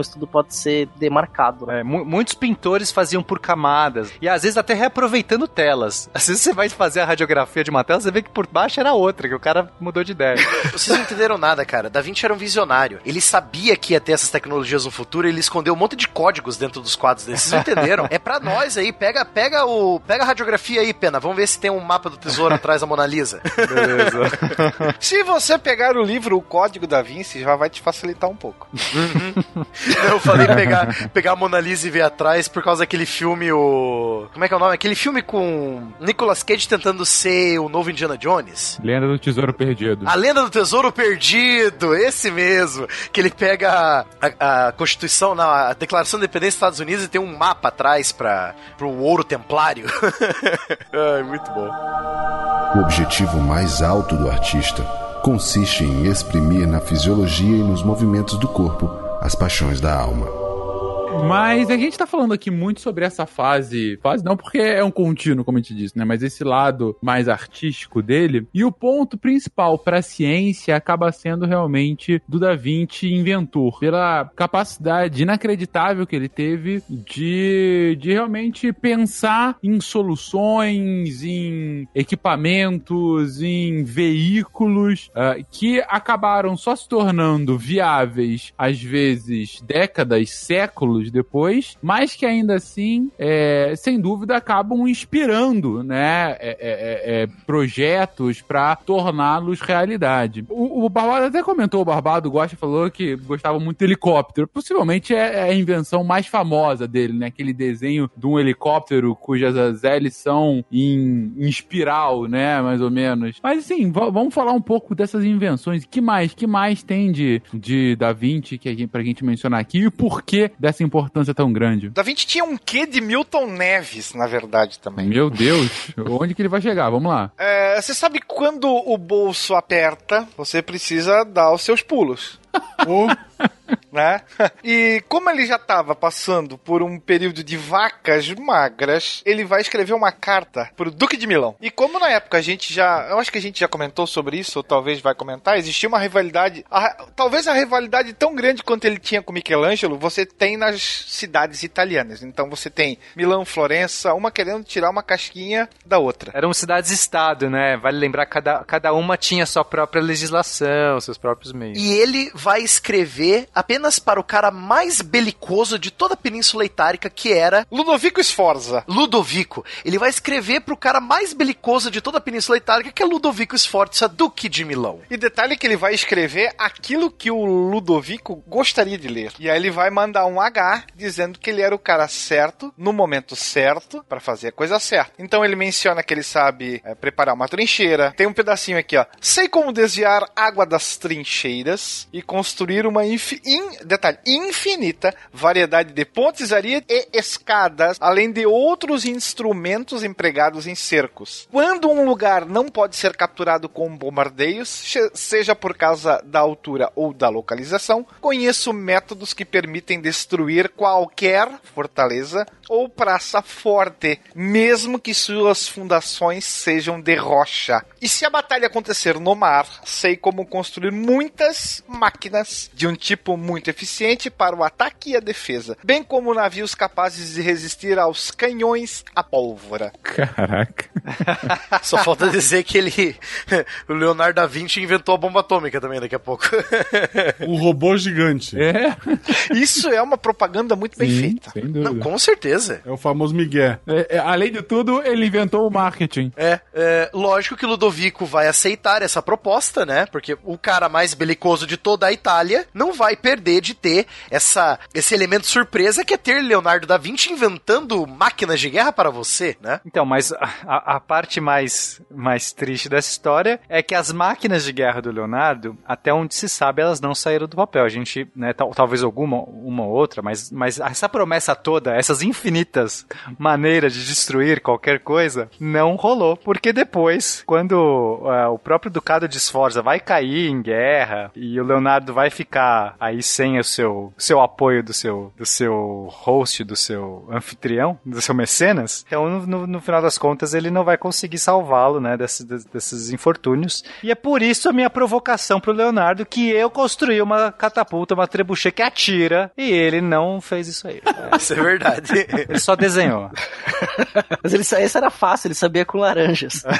isso tudo pode ser demarcado. Né? É, mu- muitos pintores faziam por camadas. E às vezes até reaproveitando telas. Às vezes você vai fazer a radiografia de uma tela, você vê que por baixo era outra, que o cara mudou de ideia. Vocês não entenderam nada, cara. Da Vinci era um visionário. Ele sabia que ia ter essas tecnologias no futuro e ele escondeu um monte de códigos dentro dos quadros dele. Vocês não entenderam? É pra nós aí. Pega, pega, o, pega a radiografia aí, Pena. Vamos ver se tem um mapa do tesouro atrás da Mona Lisa. Beleza. Se você pegar o livro O Código da Vinci, já vai te facilitar um pouco. Eu falei pegar, pegar a Mona Lisa e ver atrás por causa daquele filme, o. Como é que é o nome? Aquele filme com Nicolas Cage tentando ser o novo Indiana Jones. Lenda do Tesouro Perdido. A Lenda do Tesouro Perdido, esse mesmo. Que ele pega a, a Constituição, na a Declaração de Independência dos Estados Unidos e tem um mapa atrás para pro ouro templário. Ai, muito bom. O objetivo mais alto do artista consiste em exprimir na fisiologia e nos movimentos do corpo as paixões da alma. Mas a gente tá falando aqui muito sobre essa fase. Fase não porque é um contínuo, como a gente disse, né? Mas esse lado mais artístico dele. E o ponto principal pra ciência acaba sendo realmente do Da Vinci inventor. Pela capacidade inacreditável que ele teve de, de realmente pensar em soluções, em equipamentos, em veículos ah, que acabaram só se tornando viáveis, às vezes décadas, séculos depois, mas que ainda assim, é, sem dúvida, acabam inspirando né, é, é, é, projetos para torná-los realidade. O, o Barbado até comentou, o Barbado Gosta falou que gostava muito de helicóptero. Possivelmente é, é a invenção mais famosa dele, né? Aquele desenho de um helicóptero cujas hélices são em, em espiral, né? Mais ou menos. Mas assim, va- vamos falar um pouco dessas invenções. Que mais? Que mais tem de, de Da Vinci que a gente, pra gente mencionar aqui? E o porquê dessa importância tão grande? Da Vinci tinha um quê de Milton Neves, na verdade, também. Meu Deus, onde que ele vai chegar? Vamos lá. É, você sabe quando o bolso aperta, você precisa dar os seus pulos. né? E como ele já estava passando por um período de vacas magras, ele vai escrever uma carta pro Duque de Milão. E como na época a gente já, eu acho que a gente já comentou sobre isso, ou talvez vai comentar, existia uma rivalidade, a- talvez a rivalidade tão grande quanto ele tinha com Michelangelo, você tem nas cidades italianas. Então você tem Milão, Florença, uma querendo tirar uma casquinha da outra. Eram cidades-estado, né? Vale lembrar que cada, cada uma tinha sua própria legislação, seus próprios meios. E ele vai escrever apenas para o cara mais belicoso de toda a Península Itálica, que era Ludovico Sforza. Ludovico. Ele vai escrever para o cara mais belicoso de toda a Península Itálica, que é Ludovico Sforza, Duque de Milão. E detalhe que ele vai escrever aquilo que o Ludovico gostaria de ler. E aí ele vai mandar um H dizendo que ele era o cara certo, no momento certo, para fazer a coisa certa. Então ele menciona que ele sabe é, preparar uma trincheira. Tem um pedacinho aqui, ó. Sei como desviar água das trincheiras e construir uma infi in- detalhe, infinita variedade de pontes, areia e escadas, além de outros instrumentos empregados em cercos. Quando um lugar não pode ser capturado com bombardeios, seja por causa da altura ou da localização, conheço métodos que permitem destruir qualquer fortaleza ou praça forte, mesmo que suas fundações sejam de rocha. E se a batalha acontecer no mar, sei como construir muitas máquinas de um tipo muito muito eficiente para o ataque e a defesa, bem como navios capazes de resistir aos canhões a pólvora. Caraca. Só falta dizer que ele. O Leonardo da Vinci inventou a bomba atômica também daqui a pouco. Um robô gigante. É, Isso é uma propaganda muito bem sim, feita. sem dúvida. Não, com certeza. É o famoso Miguel. É, é, além de tudo, ele inventou o marketing. É, é, lógico que o Ludovico vai aceitar essa proposta, né? Porque o cara mais belicoso de toda a Itália não vai perder de ter essa, esse elemento surpresa que é ter Leonardo da Vinci inventando máquinas de guerra para você, né? Então, mas a, a- parte mais, mais triste dessa história é que as máquinas de guerra do Leonardo, até onde se sabe, elas não saíram do papel. A gente, né, tal- talvez alguma uma ou outra, mas, mas essa promessa toda, essas infinitas maneiras de destruir qualquer coisa, não rolou. Porque depois, quando ah, o próprio Ducado de Sforza vai cair em guerra e o Leonardo vai ficar aí sem o seu, seu apoio do seu, do seu host, do seu anfitrião, do seu mecenas, então no, no- no final das contas ele não vai conseguir salvá-lo, né, desses, des- desses infortúnios. E é por isso a minha provocação pro Leonardo que eu construí uma catapulta, uma trebuchet que atira e ele não fez isso aí. É, Isso é verdade. ele só desenhou. Mas ele, esse era fácil, ele sabia com laranjas.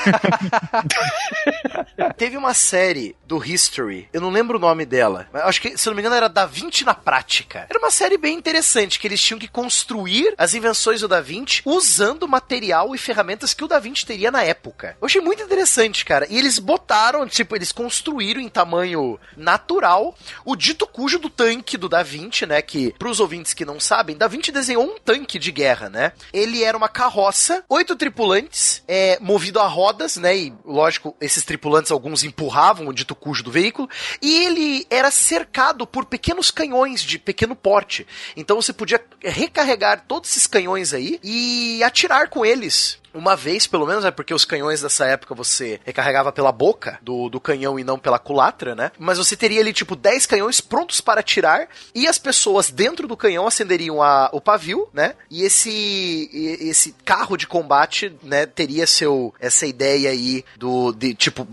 Teve uma série do History, eu não lembro o nome dela, mas acho que, se não me engano, era Da Vinci na Prática. Era uma série bem interessante, que eles tinham que construir as invenções do Da Vinci usando material e ferramentas que o Da Vinci teria na época. Eu achei muito interessante, cara. E eles botaram, tipo, eles construíram em tamanho natural o dito cujo do tanque do Da Vinci, né? Que, pros ouvintes que não sabem, Da Vinci desenhou um tanque de guerra, né? Ele era uma carroça, oito tripulantes, é, movido a rodas, né? E, lógico, esses tripulantes, alguns empurravam o dito cujo do veículo. E ele era cercado por pequenos canhões de pequeno porte. Então você podia recarregar todos esses canhões aí e atirar com eles uma vez, pelo menos, é porque os canhões dessa época você recarregava pela boca do, do canhão e não pela culatra, né? Mas você teria ali, tipo, 10 canhões prontos para atirar e as pessoas dentro do canhão acenderiam a, o pavio, né? E esse, esse carro de combate, né, teria seu, essa ideia aí do, de, tipo,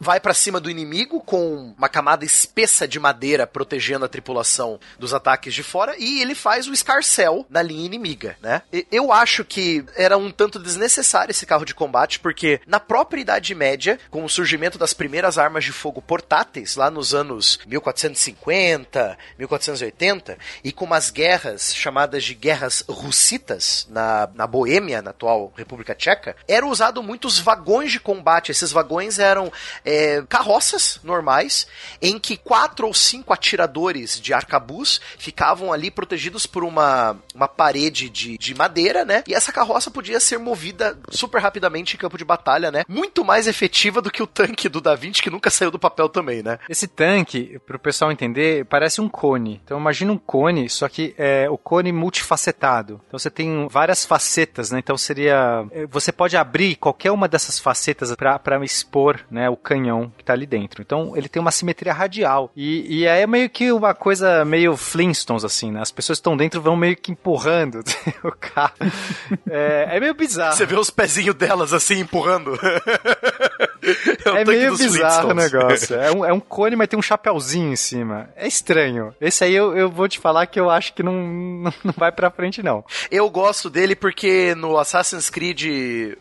vai pra cima do inimigo com uma camada espessa de madeira protegendo a tripulação dos ataques de fora e ele faz o escarcel na linha inimiga, né? Eu acho que era um tanto desnecessário esse carro de combate, porque na própria Idade Média, com o surgimento das primeiras armas de fogo portáteis, lá nos anos 1450, 1480, e com umas guerras chamadas de guerras russitas na, na Boêmia, na atual República Tcheca, eram usados muitos vagões de combate. Esses vagões eram é, carroças normais, em que quatro ou cinco atiradores de arcabuz ficavam ali protegidos por uma, uma parede de, de madeira, né? E essa carroça podia ser movida super rapidamente em campo de batalha, né? Muito mais efetiva do que o tanque do Da Vinci, que nunca saiu do papel também, né? Esse tanque, pro pessoal entender, parece um cone. Então imagina um cone, só que é o cone multifacetado. Então você tem várias facetas, né? Então seria. eh, Você pode abrir qualquer uma dessas facetas pra pra expor, né, o canhão que tá ali dentro. Então ele tem uma simetria radial. E, e aí é meio que uma coisa meio Flintstones, assim, né? As pessoas que estão dentro vão meio que empurrando o carro. É, é meio bizarro. Você vê os pezinhos delas assim empurrando. É tanque meio bizarro o negócio. É um, é um cone, mas tem um chapéuzinho em cima. É estranho. Esse aí eu, eu vou te falar que eu acho que não, não, não vai pra frente, não. Eu gosto dele porque no Assassin's Creed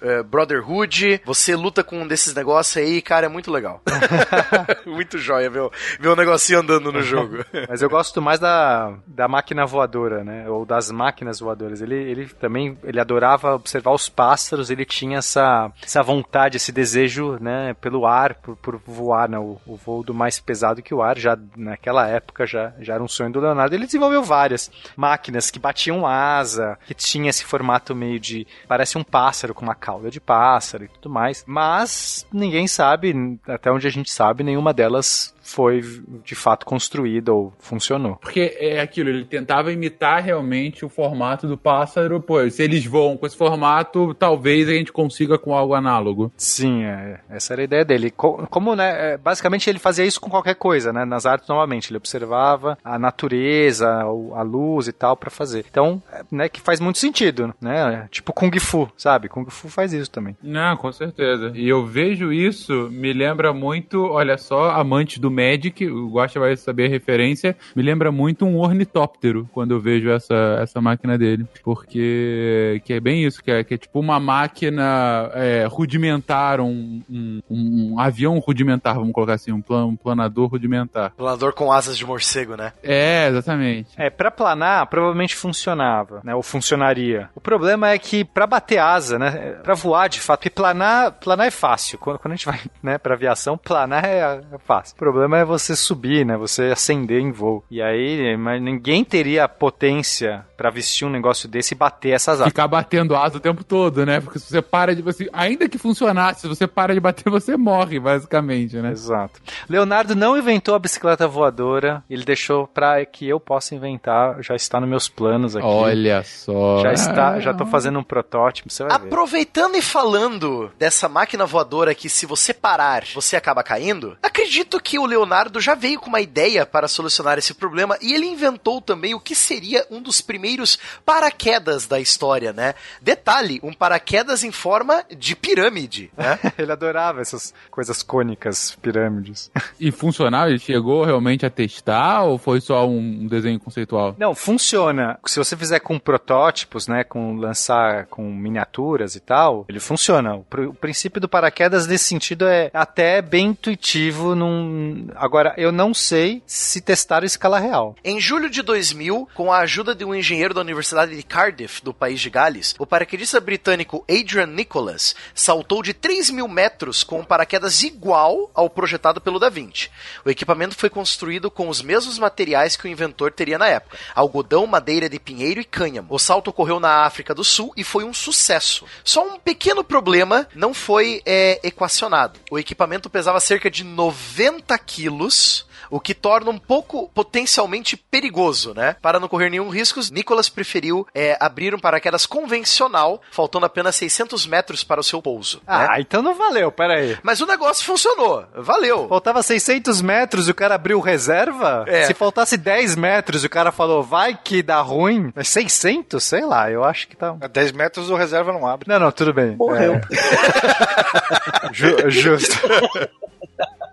eh, Brotherhood, você luta com um desses negócios aí, cara, é muito legal. muito jóia ver, o- ver o negocinho andando no jogo. Mas eu gosto mais da, da máquina voadora, né? Ou das máquinas voadoras. Ele, ele também ele adorava observar os pássaros, ele tinha essa, essa vontade, esse desejo, né, pelo ar, por, por voar, né? O, o voo do mais pesado que o ar, já naquela época já, já era um sonho do Leonardo. Ele desenvolveu várias máquinas que batiam asa, que tinha esse formato meio de. parece um pássaro com uma cauda de pássaro e tudo mais. Mas ninguém sabe, até onde a gente sabe, nenhuma delas foi de fato construída ou funcionou. Porque é aquilo, ele tentava imitar realmente o formato do pássaro. Pô, se eles voam com esse formato, talvez a gente consiga com algo análogo. Sim, é, essa era a ideia dele. Co- Como, né, é, basicamente ele fazia isso com qualquer coisa, né, nas artes novamente, ele observava a natureza, a luz e tal pra fazer. Então, é, né, que faz muito sentido, né, tipo Kung Fu, sabe? Kung Fu faz isso também. Não, com certeza. E eu vejo isso, me lembra muito, olha só, Amantes do Magic, o Guacha vai saber a referência, me lembra muito um ornitóptero quando eu vejo essa, essa máquina dele. Porque que é bem isso, que é, que é tipo uma máquina é, rudimentar, um, um, um avião rudimentar, vamos colocar assim, um, plan, um planador rudimentar. Planador com asas de morcego, né? É, exatamente. É, pra planar, provavelmente funcionava, né? Ou funcionaria. O problema é que pra bater asa, né? Pra voar, de fato, porque planar, planar é fácil. Quando, quando a gente vai, né, pra aviação, planar é, é fácil. O problema é você subir, né? Você ascender em voo. E aí, mas ninguém teria a potência pra vestir um negócio desse e bater essas asas. Ficar batendo asa o tempo todo, né? Porque se você para de. Você, ainda que funcionasse, se você para de bater, você morre, basicamente, né? Exato. Leonardo não inventou a bicicleta voadora, ele deixou pra que eu possa inventar, já está nos meus planos aqui. Olha só. Já está, já tô fazendo um protótipo, você vai ver. Aproveitando e falando dessa máquina voadora que se você parar, você acaba caindo, acredito que o Leonardo já veio com uma ideia para solucionar esse problema e ele inventou também o que seria um dos primeiros paraquedas da história, né? Detalhe, um paraquedas em forma de pirâmide, né? ele adorava essas coisas cônicas, pirâmides. E funcionava? Ele chegou realmente a testar ou foi só um desenho conceitual? Não, funciona. Se você fizer com protótipos, né, com lançar com miniaturas e tal, ele funciona. O, pr- o princípio do paraquedas nesse sentido é até bem intuitivo. Num... Agora, eu não sei se testaram escala real. Em julho de 2000, com a ajuda de um engenheiro da Universidade de Cardiff, do país de Gales, o paraquedista britânico Adrian Nicholas saltou de 3 mil metros com um paraquedas igual ao projetado pelo Da Vinci. O equipamento foi construído com os mesmos materiais que o inventor teria na época: algodão, madeira de pinheiro e cânhamo. O salto ocorreu na África do Sul e foi um sucesso. Só um pequeno problema não foi é, equacionado. O equipamento pesava cerca de 90 quilos o que torna um pouco potencialmente perigoso, né? Para não correr nenhum risco, Nicholas preferiu é, abrir um paraquedas convencional, faltando apenas 600 metros para o seu pouso. Ah, né? então não valeu, peraí. Mas o negócio funcionou, valeu. Faltava 600 metros e o cara abriu reserva? É. Se faltasse 10 metros e o cara falou, vai que dá ruim. Mas 600? Sei lá, eu acho que tá... A 10 metros o reserva não abre. Não, não, tudo bem. Morreu. É. Ju- justo.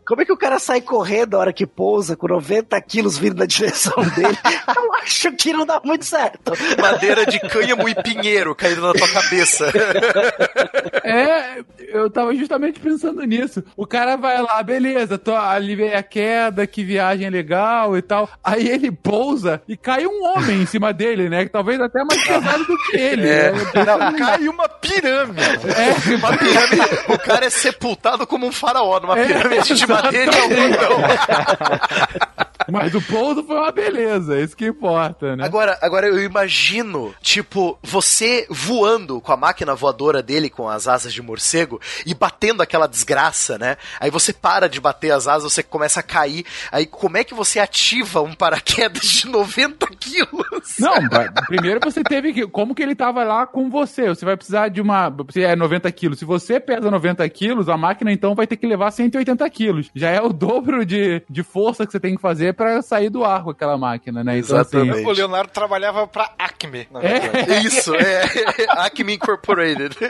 Como é que o cara sai correndo a hora que pousa com 90 quilos vindo na direção dele? Eu acho que não dá muito certo. Madeira de cânhamo e pinheiro caindo na tua cabeça. É, eu tava justamente pensando nisso. O cara vai lá, beleza, tô, aliviei a queda, que viagem legal e tal. Aí ele pousa e cai um homem em cima dele, né? Que talvez até mais pesado do que ele. É. né? Não, cai uma pirâmide. É, Uma pirâmide, o cara é sepultado como um faraó numa pirâmide de madeira e algodão. Mas o pouso foi uma beleza, isso que importa, né? Agora, agora eu imagino, tipo, você voando com a máquina voadora dele com as asas de morcego e batendo aquela desgraça, né? Aí você para de bater as asas, você começa a cair. Aí como é que você ativa um paraquedas de 90 quilos? Não, primeiro você teve que. Como que ele tava lá com você? Você vai precisar de uma. Se é 90 quilos. Se você pesa 90 quilos, a máquina então vai ter que levar 180 quilos. Já é o dobro de, de força que você tem que fazer pra sair do ar com aquela máquina, né? Então, Exatamente. O Leonardo trabalhava pra Acme, na É. verdade. Isso, é Acme Incorporated.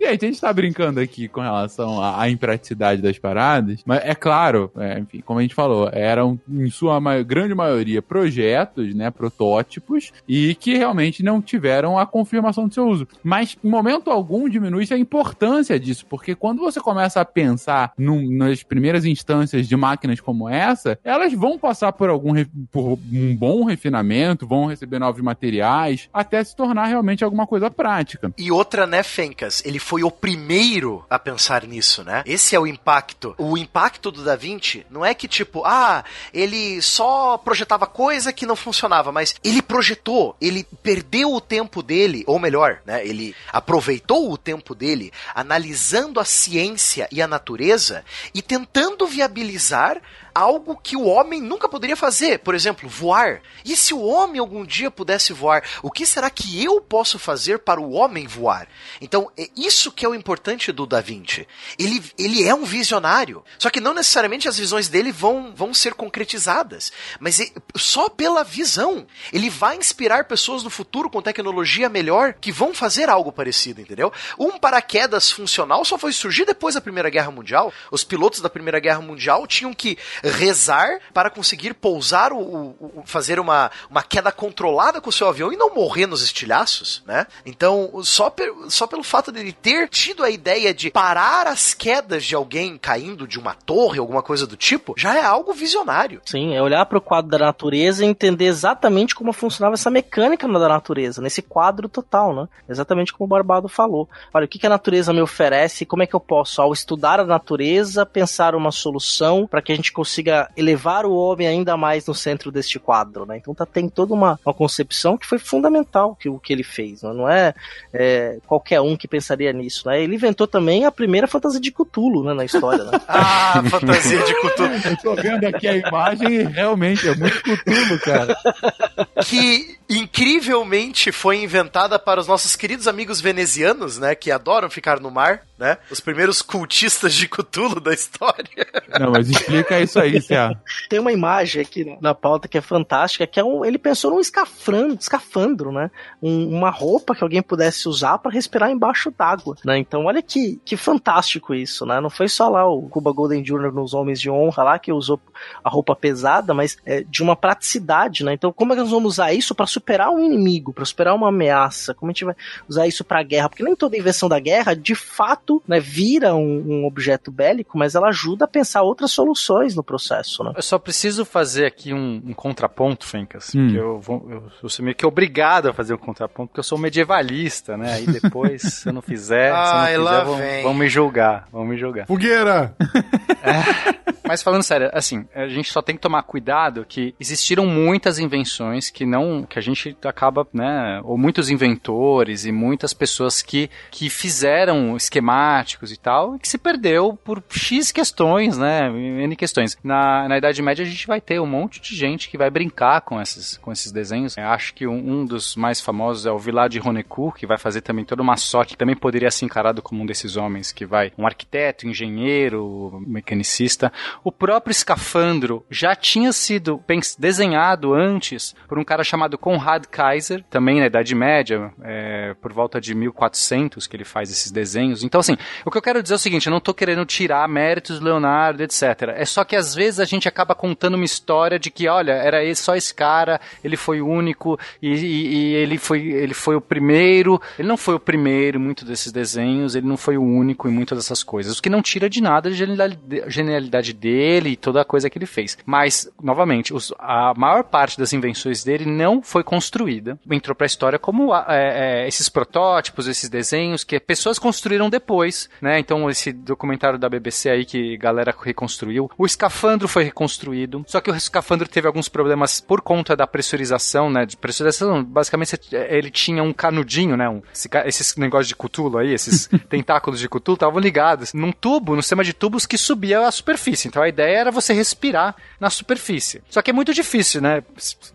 E aí, a gente tá brincando aqui com relação à, à impraticidade das paradas, mas é claro, é, enfim, como a gente falou, eram, em sua ma- grande maioria, projetos, né, protótipos, e que realmente não tiveram a confirmação do seu uso. Mas, em momento algum, diminui-se a importância disso, porque quando você começa a pensar num- nas primeiras instâncias de máquinas como essa, elas vão passar por algum por um bom refinamento, vão receber novos materiais, até se tornar realmente alguma coisa prática. E outra, né, Fencas? Ele foi o primeiro a pensar nisso, né? Esse é o impacto. O impacto do Da Vinci não é que, tipo, ah, ele só projetava coisa que não funcionava, mas ele projetou, ele perdeu o tempo dele, ou melhor, né, ele aproveitou o tempo dele analisando a ciência e a natureza e tentando viabilizar algo que o homem nunca poderia fazer, por exemplo, voar. E se o homem algum dia pudesse voar, o que será que eu posso fazer para o homem voar? Então, é isso que é o importante do Da Vinci. Ele, ele é um visionário, só que não necessariamente as visões dele vão, vão ser concretizadas, mas e- só pela visão. Ele vai inspirar pessoas no futuro com tecnologia melhor que vão fazer algo parecido, entendeu? Um paraquedas funcional só foi surgir depois da Primeira Guerra Mundial. Os pilotos da Primeira Guerra Mundial tinham que rezar para conseguir pousar o, o- o- fazer uma, uma queda controlada com o seu avião e não morrer nos estilhaços, né? Então, só, pe- só pelo fato dele ter tido a ideia de parar as quedas de alguém caindo de uma torre, alguma coisa do tipo, já é algo visionário. Sim, é olhar para o quadro da natureza e entender exatamente como funcionava essa mecânica da natureza, nesse quadro total, né? Exatamente como o Barbado falou. Olha, o que, que a natureza me oferece como é que eu posso, ao estudar a natureza, pensar uma solução para que a gente consiga elevar o homem ainda mais no centro deste quadro, né? Então tá, tem toda uma, uma concepção que foi fundamental que o que ele fez, né? não é, é, qualquer um que pensaria nisso, né? Ele inventou também a primeira fantasia de Cthulhu, né, na história, né? Ah, fantasia de Cthulhu. Eu tô vendo aqui a imagem e realmente é muito Cthulhu, cara. que incrivelmente foi inventada para os nossos queridos amigos venezianos, né, que adoram ficar no mar, né? Os primeiros cultistas de Cthulhu da história. Não, mas explica isso aí, Cia. Tem uma imagem aqui na- na pauta que é fantástica, que é um, ele pensou num escafandro, escafandro, né? Um- uma roupa que alguém pudesse usar para respirar embaixo d'água, né? Então, olha que, que fantástico isso, né? Não foi só lá o Cuba Golden Jr. nos Homens de Honra lá que usou a roupa pesada, mas é, de uma praticidade, né? Então, como é que nós vamos usar isso para superar um inimigo, para superar uma ameaça? Como a gente vai usar isso para guerra? Porque nem toda invenção da guerra, de fato, né, vira um, um objeto bélico, mas ela ajuda a pensar outras soluções no processo, né? Eu só preciso fazer aqui um, um contraponto, Fencas. Hum. porque Eu, vou, eu, eu sou meio que obrigado a fazer um contraponto, porque eu sou medievalista, né? Aí depois, se eu não fizer, Ai, se eu não fizer, vão, vem. vão me julgar. Vão me julgar. Fogueira! Mas falando sério, assim, a gente só tem que tomar cuidado que existiram muitas invenções que não, que a gente acaba, né, ou muitos inventores e muitas pessoas que, que fizeram esquemáticos e tal, que se perdeu por X questões, né, N questões. Na, na Idade Média a gente vai ter um monte de gente que vai brincar com esses, com esses desenhos. Eu acho que um, um dos mais famosos é o Villard de Ronecourt, que vai fazer também toda uma sorte, que também poderia ser encarado como um desses homens que vai, um arquiteto, engenheiro, mecanicista. O próprio escafandro já tinha sido desenhado antes por um cara chamado Conrad Kaiser, também na Idade Média, é, por volta de 1400 que ele faz esses desenhos. Então, assim, o que eu quero dizer é o seguinte, eu não tô querendo tirar méritos do Leonardo, etc. É só que às vezes a gente acaba contando uma história de que, olha, era só esse cara, ele foi único e, e- e ele, foi, ele foi o primeiro. Ele não foi o primeiro em muitos desses desenhos, ele não foi o único em muitas dessas coisas, o que não tira de nada a genialidade dele e toda a coisa que ele fez. Mas, novamente, os- a maior parte das invenções dele não foi construída. Entrou pra história como a- é, é, esses protótipos, esses desenhos que pessoas construíram depois, né? Então, esse documentário da BBC aí que a galera reconstruiu. O escafandro foi reconstruído, só que o escafandro teve alguns problemas por conta da pressurização, né? De pressurização, basicamente você- ele tinha um canudinho, né? Um, esses negócios de cutulo aí, esses tentáculos de cutulo estavam ligados num tubo, no sistema de tubos que subia à superfície. Então a ideia era você respirar na superfície. Só que é muito difícil, né?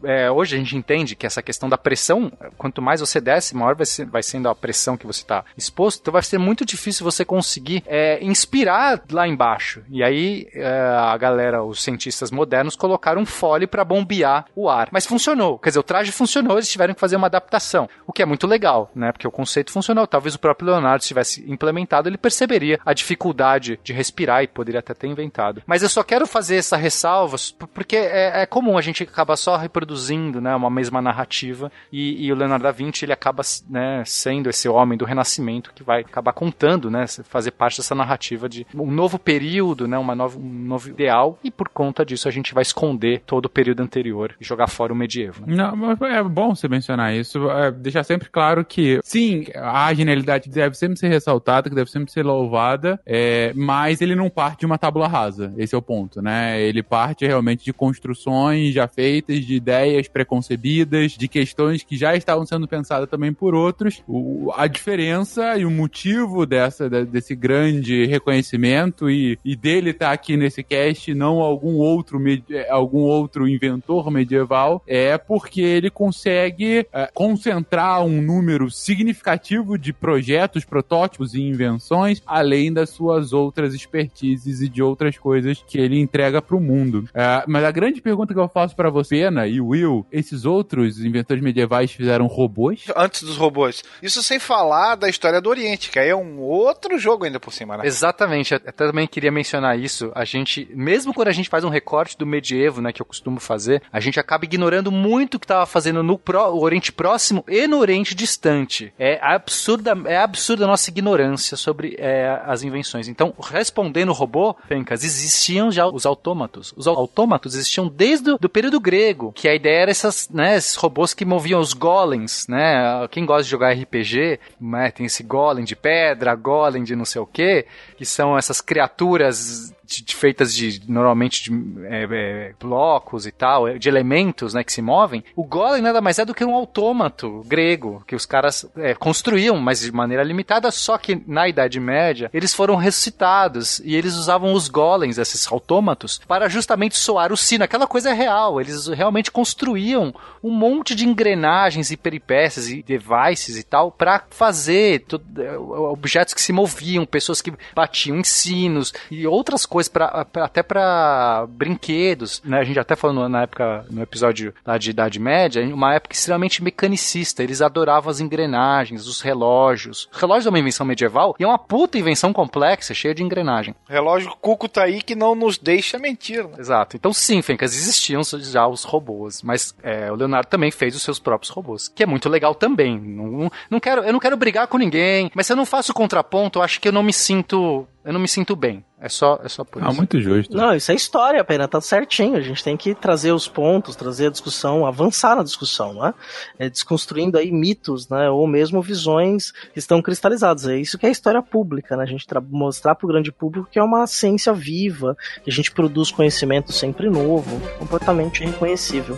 É, hoje a gente entende que essa questão da pressão, quanto mais você desce, maior vai, ser- vai sendo a pressão que você está exposto. Então vai ser muito difícil você conseguir é, inspirar lá embaixo. E aí é, a galera, os cientistas modernos, colocaram um fole para bombear o ar. Mas funcionou. Quer dizer, o traje funcionou, eles tiveram que fazer uma adaptação. O que é muito legal, né? Porque o conceito funcionou. Talvez o próprio Leonardo se tivesse implementado, ele perceberia a dificuldade de respirar e poderia até ter inventado. Mas eu só quero fazer essa ressalva porque é, é comum a gente acabar só reproduzindo, né, uma mesma narrativa e, e o Leonardo da Vinci ele acaba, né, sendo esse homem do Renascimento que vai acabar contando, né, fazer parte dessa narrativa de um novo período, né, uma nova, um novo ideal e por conta disso a gente vai esconder todo o período anterior e jogar fora o medievo. né? Não, é bom você mencionar isso, é, deixar sempre claro que, sim, a genialidade deve sempre ser ressaltada, que deve sempre ser louvada, é, mas ele não parte de uma tábula rasa, esse é o ponto, né? Ele parte realmente de construções já feitas, de ideias preconcebidas, de questões que já estavam sendo pensadas também por outros. O- a diferença e o motivo dessa, de- desse grande reconhecimento e, e dele estar aqui nesse cast, não algum outro, eh, algum outro inventor medieval, é porque ele consegue eh, concentrar um número significativo de projetos, protótipos e invenções, além das suas outras expertises e de outras coisas que ele entrega pro mundo. É, mas a grande pergunta que eu faço para você, Pena e Will, esses outros inventores medievais fizeram robôs? Antes dos robôs. Isso sem falar da história do Oriente, que aí é um outro jogo ainda por cima, né? Exatamente, eu até também queria mencionar isso. A gente, mesmo quando a gente faz um recorte do medievo, né, que eu costumo fazer, a gente acaba ignorando muito o que estava fazendo no pró- Oriente Próximo e no Oriente Distante. É absurda, é absurda a nossa ignorância sobre é, as invenções. Então, respondendo o robô, Fencas, existiam já os autômatos. Os au- autômatos existiam desde o do período grego, que a ideia era essas, né, robôs que moviam os golems, né? Quem gosta de jogar RPG, né, tem esse golem de pedra, golem de não sei o que, que são essas criaturas de- feitas de normalmente de é, é, blocos e tal, é, de elementos, né, que se movem. O golem nada mais é do que um autômato grego que os caras é, construíam, mas de maneira limitada. Só que na Idade Média eles foram ressuscitados e eles usavam os golems, esses autômatos, para justamente soar o sino. Aquela coisa é real. Eles realmente construíam um monte de engrenagens e peripécias e devices e tal para fazer tu- é, objetos que se moviam, pessoas que batiam em sinos e outras coisas pra, pra- até para brinquedos, né? A gente até falou na época no episódio lá de Idade Média, uma época extremamente mecanicista. Eles adoravam as engrenagens, os relógios. O relógio é uma invenção medieval e é uma puta invenção complexa, cheia de engrenagem. Relógio Cuco tá aí que não nos deixa mentir, né? Exato. Então sim, Fencas, existiam já os robôs, mas é, o Leonardo também fez os seus próprios robôs, que é muito legal também. Não, não quero, eu não quero brigar com ninguém, mas se eu não faço contraponto, eu acho que eu não me sinto, eu não me sinto bem. É só, é só por Ah, isso. muito justo. Não, isso é história, pena, tá certinho. A gente tem que trazer os pontos, trazer a discussão, avançar na discussão, né? É, desconstruindo aí mitos, né? Ou mesmo visões que estão cristalizadas. É isso que é história pública, né? A gente tra- mostrar pro grande público que é uma ciência viva, que a gente produz conhecimento sempre novo, completamente reconhecível.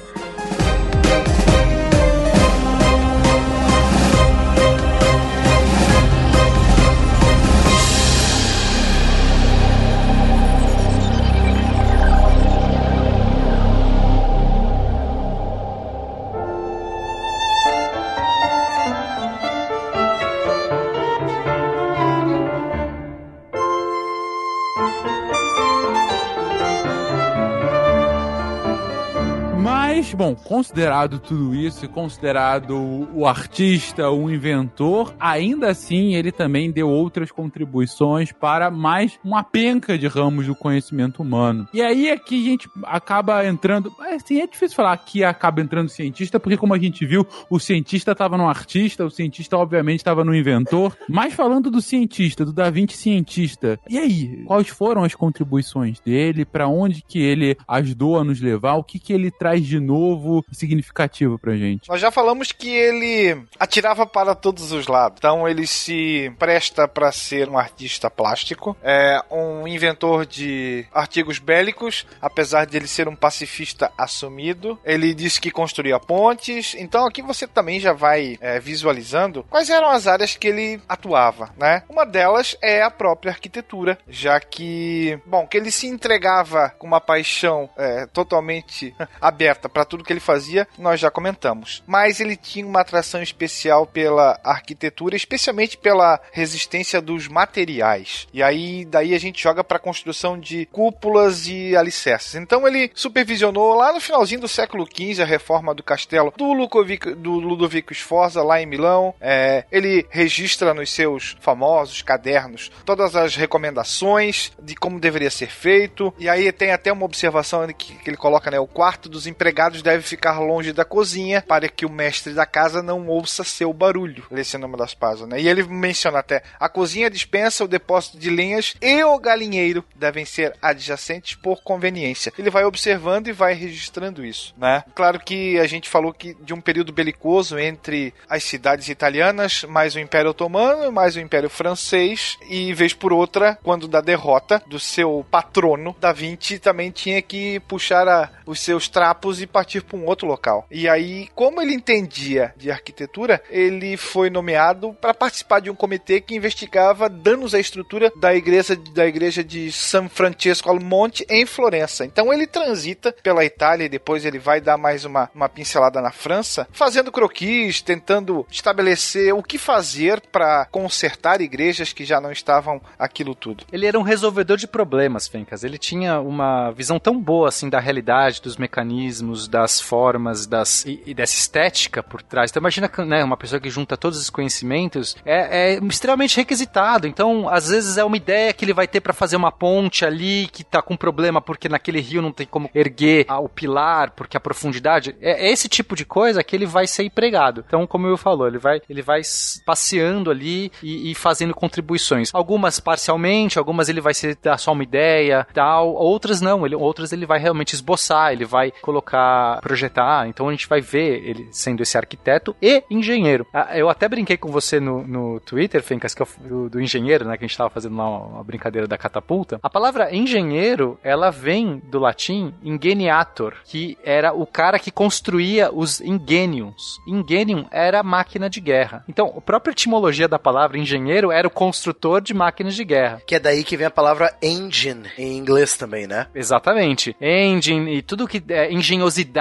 Bom, considerado tudo isso considerado o artista, o inventor, ainda assim ele também deu outras contribuições para mais uma penca de ramos do conhecimento humano. E aí aqui a gente acaba entrando. Assim, é difícil falar que acaba entrando cientista, porque como a gente viu, o cientista estava no artista, o cientista obviamente estava no inventor. Mas falando do cientista, do Da Vinci cientista, e aí? Quais foram as contribuições dele? Para onde que ele ajudou a nos levar? O que que ele traz de novo e significativo pra gente? Nós já falamos que ele atirava para todos os lados. Então ele se presta para ser um artista plástico, é um inventor de artigos bélicos, apesar de ele ser um pacifista assumido. Ele disse que construía pontes. Então aqui você também já vai é, visualizando quais eram as áreas que ele atuava, né? Uma delas é a própria arquitetura, já que, bom, que ele se entregava com uma paixão é, totalmente aberta para tudo que ele fazia, nós já comentamos. Mas ele tinha uma atração especial pela arquitetura, especialmente pela resistência dos materiais. E aí daí a gente joga para a construção de cúpulas e alicerces. Então ele supervisionou lá no finalzinho do século XV a reforma do castelo do Ludovico, do Ludovico Sforza lá em Milão. É, ele registra nos seus famosos cadernos todas as recomendações de como deveria ser feito. E aí tem até uma observação que, que ele coloca, né? O quarto dos empregados deve ficar longe da cozinha para que o mestre da casa não ouça seu barulho. Esse é o nome das páginas, né? E ele menciona até a cozinha dispensa, o depósito de lenhas e o galinheiro devem ser adjacentes por conveniência. Ele vai observando e vai registrando isso, né? Claro que a gente falou que de um período belicoso entre as cidades italianas, mais o Império Otomano, mais o Império Francês e vez por outra, quando da derrota do seu patrono, Da Vinci também tinha que puxar a- os seus trapos e partir para um outro local. E aí, como ele entendia de arquitetura, ele foi nomeado para participar de um comitê que investigava danos à estrutura da igreja da igreja de San Francesco al Monte em Florença. Então ele transita pela Itália e depois ele vai dar mais uma, uma pincelada na França, fazendo croquis, tentando estabelecer o que fazer para consertar igrejas que já não estavam aquilo tudo. Ele era um resolvedor de problemas, Fencas. Ele tinha uma visão tão boa assim da realidade, dos mecanismos, das formas, das e, e dessa estética por trás. Então imagina né, uma pessoa que junta todos os conhecimentos é, é extremamente requisitado. Então às vezes é uma ideia que ele vai ter para fazer uma ponte ali que tá com problema porque naquele rio não tem como erguer o pilar porque a profundidade é, é esse tipo de coisa que ele vai ser empregado. Então como eu falou, ele vai ele vai passeando ali e, e fazendo contribuições. Algumas parcialmente, algumas ele vai ser dar só uma ideia, tal. Outras não, ele, outras ele vai realmente esboçar, ele vai colocar, projetar. Então a gente vai ver ele sendo esse arquiteto e engenheiro. Ah, eu até brinquei com você no, no Twitter, Fencas, que eu, do, do engenheiro, né? Que a gente tava fazendo lá uma, uma brincadeira da catapulta. A palavra engenheiro, ela vem do latim ingeniator, que era o cara que construía os ingeniums. Ingenium era máquina de guerra. Então, a própria etimologia da palavra engenheiro era o construtor de máquinas de guerra. Que é daí que vem a palavra engine em inglês também, né? Exatamente. Engine e tudo que é engenhosidade,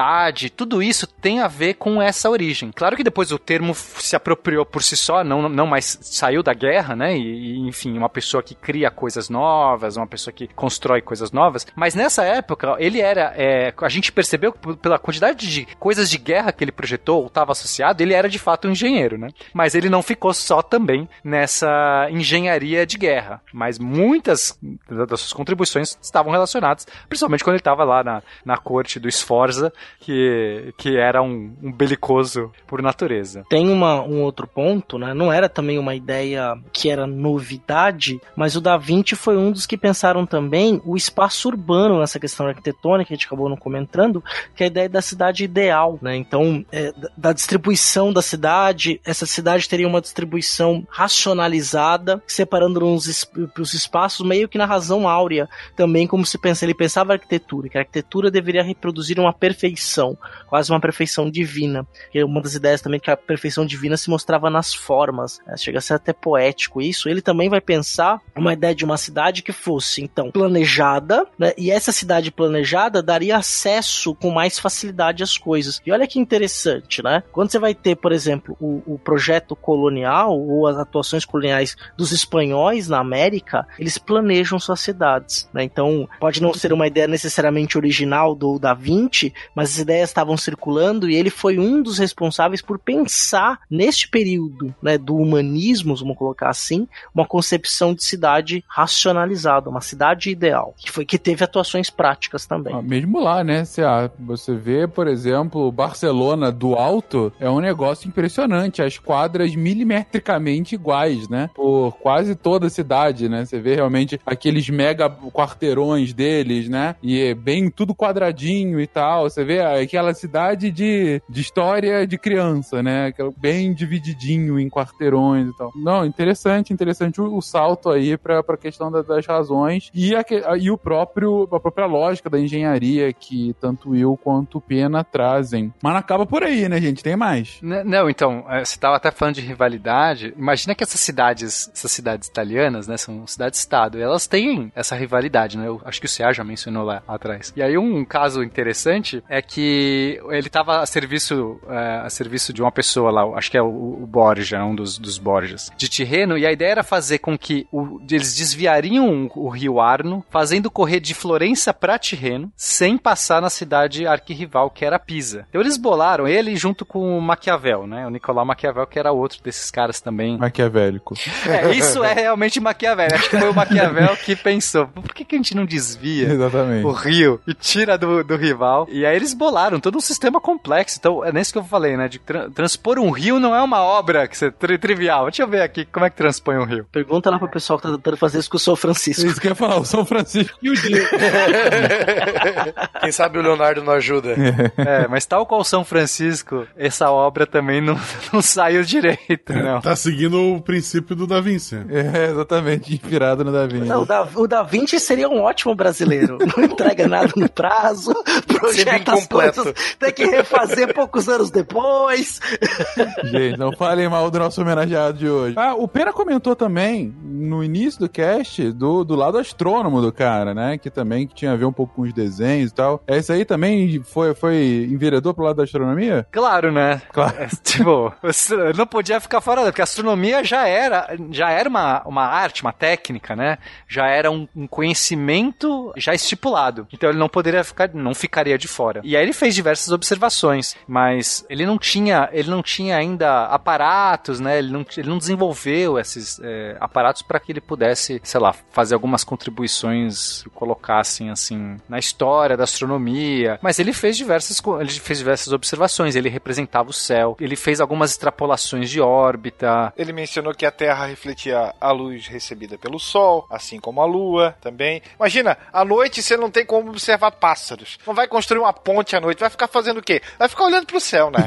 tudo isso tem a ver com essa origem. Claro que depois o termo se apropriou por si só, não, não mais saiu da guerra, né? E, e enfim, uma pessoa que cria coisas novas, uma pessoa que constrói coisas novas. Mas nessa época, ele era. É, a gente percebeu pela quantidade de coisas de guerra que ele projetou ou estava associado, ele era de fato um engenheiro, né? Mas ele não ficou só também nessa engenharia de guerra. Mas muitas das suas contribuições estavam relacionadas, principalmente quando ele estava lá na, na corte do Sforza, que, que era um, um belicoso por natureza. Tem uma, um outro ponto, né? Não era também uma ideia que era novidade, mas o Da Vinci foi um dos que pensaram também o espaço urbano nessa questão arquitetônica, que a gente acabou não comentando, que é a ideia da cidade ideal, né? Então, é, da distribuição da cidade, essa cidade teria uma distribuição racionalizada, separando os, os espaços meio que na razão áurea, também como se pensa, ele pensava a arquitetura, que a arquitetura deveria reproduzir uma perfeição, quase uma perfeição divina. E uma das ideias também que a perfeição divina se mostrava nas formas, né? chega a ser até poético isso. Ele também vai pensar uma ideia de uma cidade que fosse então planejada, né? E essa cidade planejada daria acesso com mais facilidade às coisas. E olha que interessante, né? Quando você vai ter, por exemplo, o, o projeto colonial ou as atuações coloniais dos espanhóis na América, eles planejam suas cidades, né? Então, pode não ser uma ideia necessariamente original do Da Vinci, mas as ideias estavam circulando e ele foi um dos responsáveis por pensar neste período, né, do humanismo, vamos colocar assim, uma concepção de cidade racionalizada, uma cidade ideal, que foi que teve atuações práticas também. Ah, mesmo lá, né? Você, ah, você vê, por exemplo, Barcelona do alto é um negócio impressionante, as quadras milimetricamente iguais, né? Por quase toda a cidade, né? Você vê realmente aqueles mega quarteirões deles, né? E é bem tudo quadradinho e tal. Você vê aquela cidade de, de história de criança, né? Bem divididinho em quarteirões e tal. Não, interessante, interessante o, o salto aí pra, pra questão da, das razões e, a, e o próprio, a própria lógica da engenharia que tanto eu quanto Pena trazem. Mas não acaba por aí, né, gente? Tem mais. N não, então, é, você tava até falando de rivalidade. Imagina que essas cidades, essas cidades italianas, né, são cidades-estado, elas têm essa rivalidade, né? Eu acho que o Ceará já mencionou lá atrás. E aí um caso interessante é que ele estava a serviço, é, a serviço de uma pessoa lá, acho que é o, o Borja, um dos, dos Borjas, de Tirreno, e a ideia era fazer com que o, eles desviariam o rio Arno, fazendo correr de Florença para Tirreno, sem passar na cidade arquirrival, que era Pisa. Então eles bolaram ele junto com o Maquiavel, né? O Nicolau Maquiavel, que era outro desses caras também. Maquiavélico. É, isso é realmente Maquiavel. Acho que foi o Maquiavel que pensou, por que, que a gente não desvia Exatamente. o rio e tira do, do rival? E aí eles bolaram todo um sistema complexo. Então, é nesse que eu falei, né? De tra transpor um rio não é uma obra que você tri trivial. Deixa eu ver aqui como é que transpõe um rio. Pergunta lá pro pessoal que tá tentando fazer isso com o São Francisco. Isso que eu ia falar, o São Francisco e o dia. Quem sabe o Leonardo não ajuda. É, mas tal qual São Francisco, essa obra também não, não saiu direito, não. Tá seguindo o princípio do Da Vinci. É, exatamente, inspirado no Da Vinci. Não, o, da, o Da Vinci seria um ótimo brasileiro. Não entrega nada no prazo, projeta as coisas, tem que refazer poucos anos depois. Gente, não falem mal do nosso homenageado de hoje. Ah, o Pena comentou também, no início do cast, do, do lado astrônomo do cara, né? Que também que tinha a ver um pouco com os desenhos e tal. Esse aí também foi, foi enveredou pro lado da astronomia? Claro, né? Claro. É, tipo, não podia ficar fora, porque a astronomia já era, já era uma, uma arte, uma técnica, né? Já era um, um conhecimento já estipulado. Então ele não poderia ficar, não ficaria de fora. E aí ele fez diversas observações, mas ele não tinha, ele não tinha ainda aparatos, né? Ele não, ele não desenvolveu esses é, aparatos para que ele pudesse, sei lá, fazer algumas contribuições colocassem assim na história da astronomia. Mas ele fez diversas, ele fez diversas observações. Ele representava o céu. Ele fez algumas extrapolações de órbita. Ele mencionou que a Terra refletia a luz recebida pelo Sol, assim como a Lua também. Imagina, à noite você não tem como observar pássaros. Não vai construir uma ponte à noite, vai ficar fazendo o quê? Vai ficar olhando pro céu, né?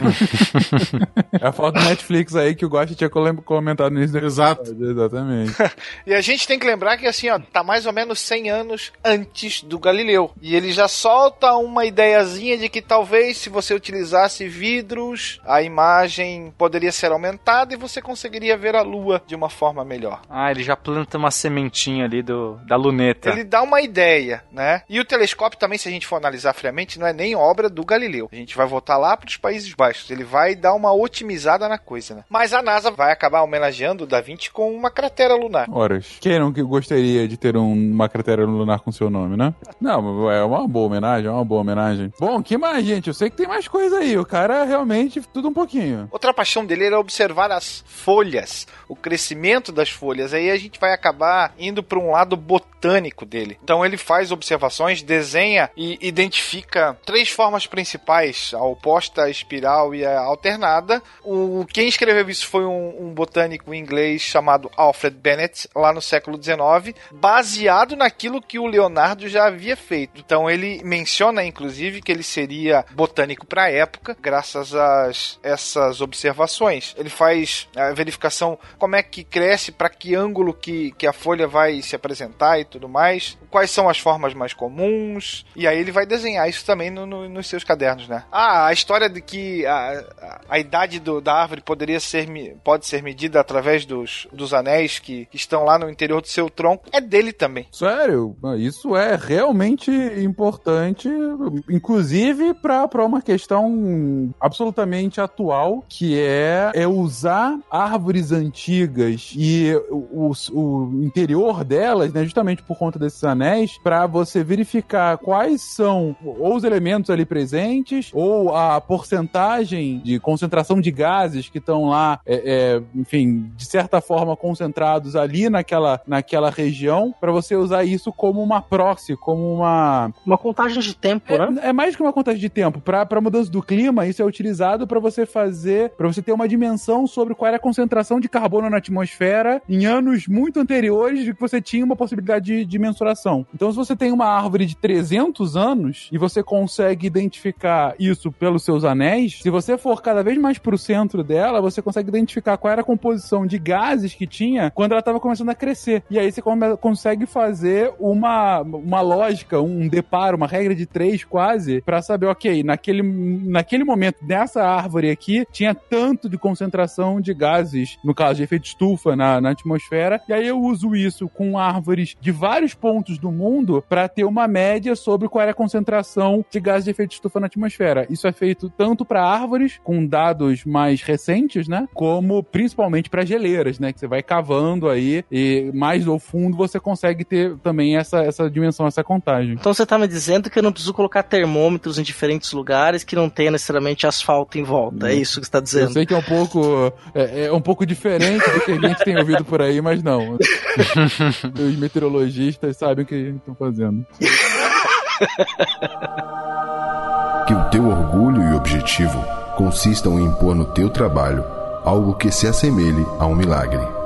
é a foto do Netflix aí que o Gosta tinha comentado nisso. Exato. Exatamente. e a gente tem que lembrar que assim, ó, tá mais ou menos 100 anos antes do Galileu. E ele já solta uma ideiazinha de que talvez se você utilizasse vidros, a imagem poderia ser aumentada e você conseguiria ver a lua de uma forma melhor. Ah, ele já planta uma sementinha ali do, da luneta. Ele dá uma ideia, né? E o telescópio também, se a gente for analisar friamente, não é nem obra do Galileu. A gente vai voltar lá para os Países Baixos. Ele vai dar uma otimizada na coisa, né? Mas a NASA vai acabar homenageando o Da Vinci com uma cratera lunar. Horas. Quem não que gostaria de ter um, uma cratera lunar com seu nome, né? Não, é uma boa homenagem, é uma boa homenagem. Bom, que mais, gente? Eu sei que tem mais coisa aí. O cara realmente tudo um pouquinho. Outra paixão dele era observar as folhas, o crescimento das folhas. Aí a gente vai acabar indo para um lado botânico dele. Então ele faz observações, desenha e identifica três formas principais: a oposta, a espiral e a alternada. O quem escreveu isso foi um, um botânico inglês chamado Alfred Bennett lá no século XIX, baseado naquilo que o Leonardo já havia feito. Então ele menciona inclusive que ele seria botânico para a época, graças a essas observações. Ele faz a verificação como é que cresce, para que ângulo que, que a folha vai se apresentar e tudo mais, quais são as formas mais comuns, e aí ele vai desenhar isso também no, no, nos seus cadernos, né? Ah, a história de que a, a, a idade do, da árvore poderia ser, pode ser medida através dos, dos anéis que, que estão lá no interior do seu tronco é dele também. Sério? Isso é realmente importante, inclusive para uma questão absolutamente atual, que é, é usar árvores antigas e o, o interior delas, né, justamente por conta desses anéis, para você verificar quais são ou os elementos ali presentes ou a porcentagem de concentração de gases que estão lá, é, é, enfim, de certa forma concentrados ali naquela, naquela região, para você usar isso como uma proxy, como uma. Uma contagem de tempo, é, né? É mais que uma contagem de tempo. Para mudança do clima, isso é utilizado para você fazer, para você ter uma dimensão sobre qual era a concentração de carbono na atmosfera em anos muito anteriores de que você tinha uma possibilidade de, de mensuração. Então, se você tem uma árvore de 300 anos e você consegue identificar isso pelos seus anéis, se você for cada vez mais pro centro dela, você consegue identificar qual era a composição de gases que tinha quando ela estava começando a crescer. E aí você come, consegue fazer uma, uma lógica, um deparo, uma regra de três quase, para saber, ok, naquele, naquele momento, nessa árvore aqui, tinha tanto de concentração de gases, no caso de efeito estufa na, na atmosfera, e aí eu uso isso com árvores de vários pontos do mundo para ter uma média sobre qual era a concentração de gases de efeito estufa na atmosfera. Isso é feito tanto para árvores, com dados mais recentes, né? Como principalmente para geleiras, né? Que você vai cavando aí e mais ao fundo você consegue ter também essa, essa dimensão, essa contagem. Então você tá me dizendo que eu não preciso colocar termômetros em diferentes lugares que não tenha necessariamente asfalto em volta. É isso que você tá dizendo. Eu sei que é um pouco, é, é um pouco diferente do que a gente tem ouvido por aí, mas não. Os meteorologistas sabem o que estão fazendo. Que o teu orgulho e objetivo consistam em impor no teu trabalho algo que se assemelhe a um milagre.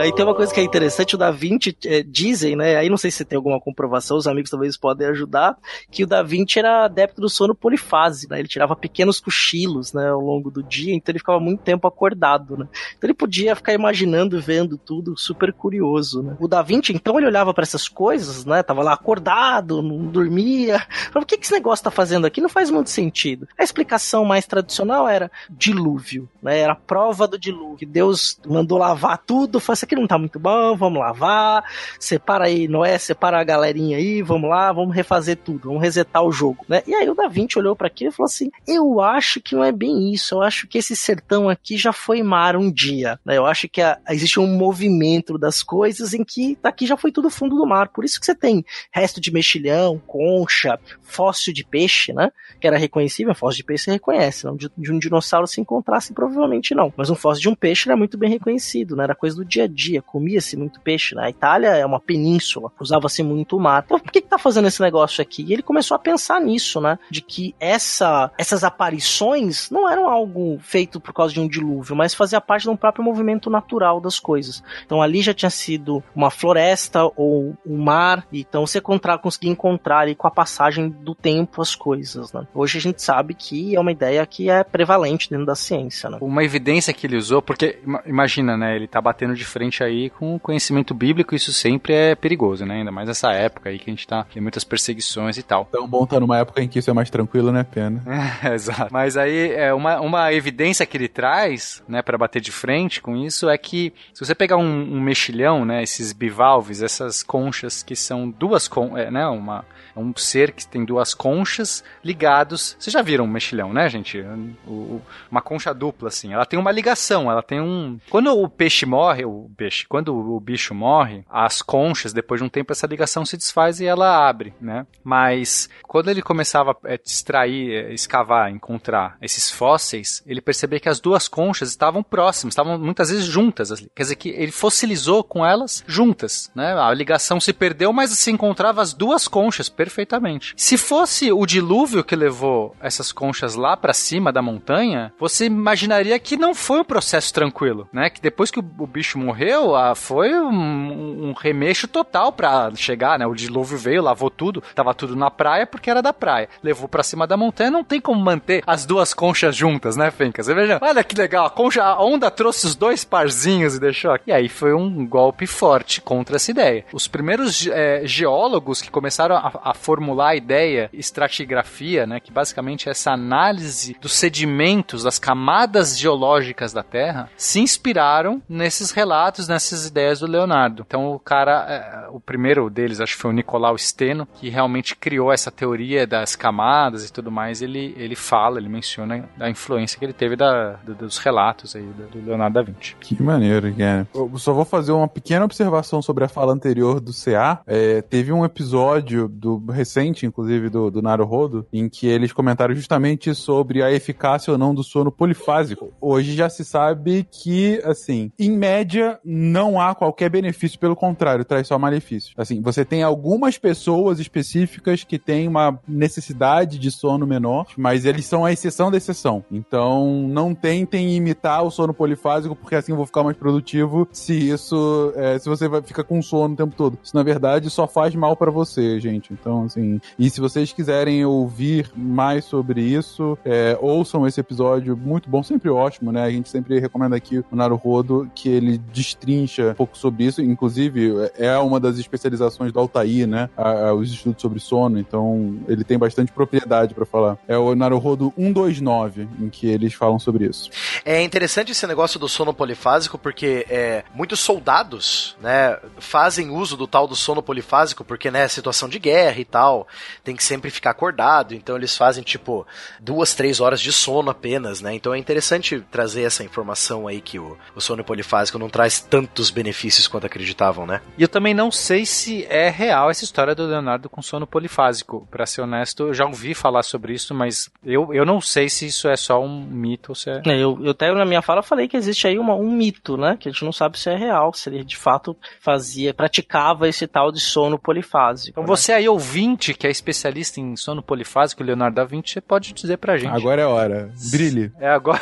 Aí tem uma coisa que é interessante, o Da Vinci é, dizem, né? Aí não sei se tem alguma comprovação, os amigos talvez podem ajudar, que o Da Vinci era adepto do sono polifásico, né? Ele tirava pequenos cochilos, né, ao longo do dia, então ele ficava muito tempo acordado, né? Então ele podia ficar imaginando, vendo tudo, super curioso, né? O Da Vinci, então, ele olhava para essas coisas, né? Tava lá acordado, não dormia. Falava, o que, que esse negócio tá fazendo aqui? Não faz muito sentido. A explicação mais tradicional era dilúvio, né? Era a prova do dilúvio. Deus mandou lavar tudo, falou, isso aqui não tá muito bom, vamos lavar. Separa aí, Noé, separa a galerinha aí, vamos lá, vamos refazer tudo, vamos resetar o jogo, né? E aí o Da Vinci olhou para aquilo e falou assim: Eu acho que não é bem isso, eu acho que esse sertão aqui já foi mar um dia, né? Eu acho que a, existe um movimento das coisas em que daqui já foi tudo fundo do mar, por isso que você tem resto de mexilhão, concha, fóssil de peixe, né? Que era reconhecível, fóssil de peixe você reconhece, não de, de um dinossauro se encontrasse provavelmente não, mas um fóssil de um peixe era muito bem reconhecido, né? Era coisa do dia a dia, comia-se muito peixe, né? A Itália é uma península, usava-se muito o mar. Então, por que que tá fazendo esse negócio aqui? E ele começou a pensar nisso, né? De que essa, essas aparições não eram algo feito por causa de um dilúvio, mas fazia parte de um próprio movimento natural das coisas. Então ali já tinha sido uma floresta ou um mar, então você encontrar, conseguia encontrar ali com a passagem do tempo as coisas, né? Hoje a gente sabe que é uma ideia que é prevalente dentro da ciência, né? Uma evidência que ele usou, porque ima- imagina, né, ele tá batendo de frente aí com o conhecimento bíblico, isso sempre é perigoso, né? Ainda mais nessa época aí que a gente tá, tem muitas perseguições e tal. Tão bom tá numa época em que isso é mais tranquilo, né, Pena? É, exato. Mas aí, é, uma, uma evidência que ele traz, né, para bater de frente com isso é que se você pegar um, um mexilhão, né, esses bivalves, essas conchas que são duas, con é, né, uma, um ser que tem duas conchas ligados. Vocês já viram um mexilhão, né, gente? O- o- uma concha dupla, assim. Ela tem uma ligação, ela tem um. Quando o peixe morre, o peixe, quando o bicho morre, as conchas, depois de um tempo, essa ligação se desfaz e ela abre, né? Mas quando ele começava a extrair, eh, escavar, encontrar esses fósseis, ele percebeu que as duas conchas estavam próximas, estavam muitas vezes juntas. Quer dizer que ele fossilizou com elas juntas, né? A ligação se perdeu, mas se encontrava as duas conchas perfeitamente. Se fosse o dilúvio que levou essas conchas lá pra cima da montanha, você imaginaria que não foi um processo tranquilo, né? Que depois que o bicho morreu, ah, foi um, um remexo total pra chegar, né? O dilúvio veio, lavou tudo, tava tudo na praia porque era da praia. Levou pra cima da montanha, não tem como manter as duas conchas juntas, né, Fencas? Veja, olha que legal, a concha, a onda trouxe os dois parzinhos e deixou aqui. E aí foi um golpe forte contra essa ideia. Os primeiros eh, geólogos que começaram a, a formular a ideia estratigrafia, né, que basicamente é essa análise dos sedimentos, das camadas geológicas da Terra, se inspiraram nesses relatos, nessas ideias do Leonardo. Então o cara, eh, o primeiro deles, acho que foi o Nicolau Steno, que realmente criou essa teoria das camadas e tudo mais. Ele, ele fala, ele menciona a influência que ele teve da, do- dos relatos aí do, do Leonardo da Vinci. Que maneiro, cara. Eu só vou fazer uma pequena observação sobre a fala anterior do CA. É, teve um episódio do recente, inclusive, do, do Naruhodo, em que eles comentaram justamente sobre a eficácia ou não do sono polifásico. Hoje já se sabe que, assim, em média, não há qualquer benefício, pelo contrário, traz só malefício. Assim, você tem algumas pessoas específicas que têm uma necessidade de sono menor, mas eles são a exceção da exceção. Então, não tentem imitar o sono polifásico, porque assim eu vou ficar mais produtivo se isso, é, se você vai ficar com sono o tempo todo. Isso, na verdade, só faz mal pra você, gente. Então, assim, e se vocês quiserem ouvir mais sobre isso, é, ouçam esse episódio, muito bom, sempre ótimo, né? A gente sempre recomenda aqui o Naruhodo, que ele destrincha um pouco sobre isso, inclusive é uma das especializações do Altair, né? A- a- os estudos sobre sono, então ele tem bastante propriedade pra falar. É o Naruhodo 129, em que eles falam sobre isso. É interessante esse negócio do sono polifásico porque é, muitos soldados, né, fazem uso do tal do sono polifásico porque, né, situação de guerra e tal, tem que sempre ficar acordado, então eles fazem tipo duas, três horas de sono apenas, né? Então é interessante trazer essa informação aí que o, o sono polifásico não traz tantos benefícios quanto acreditavam, né? E eu também não sei se é real essa história do Leonardo com sono polifásico. Pra ser honesto, eu já ouvi falar sobre isso, mas eu, eu não sei se isso é só um mito ou se é. É, eu, eu até na minha fala falei que existe aí uma, um mito, né? Que a gente não sabe se é real, se ele de fato fazia, praticava esse tal de sono polifásico. Então né? você aí, ouvinte, que é especialista em sono polifásico, Leonardo da Vinci, você pode dizer pra gente. Agora é hora. Brilhe. É agora.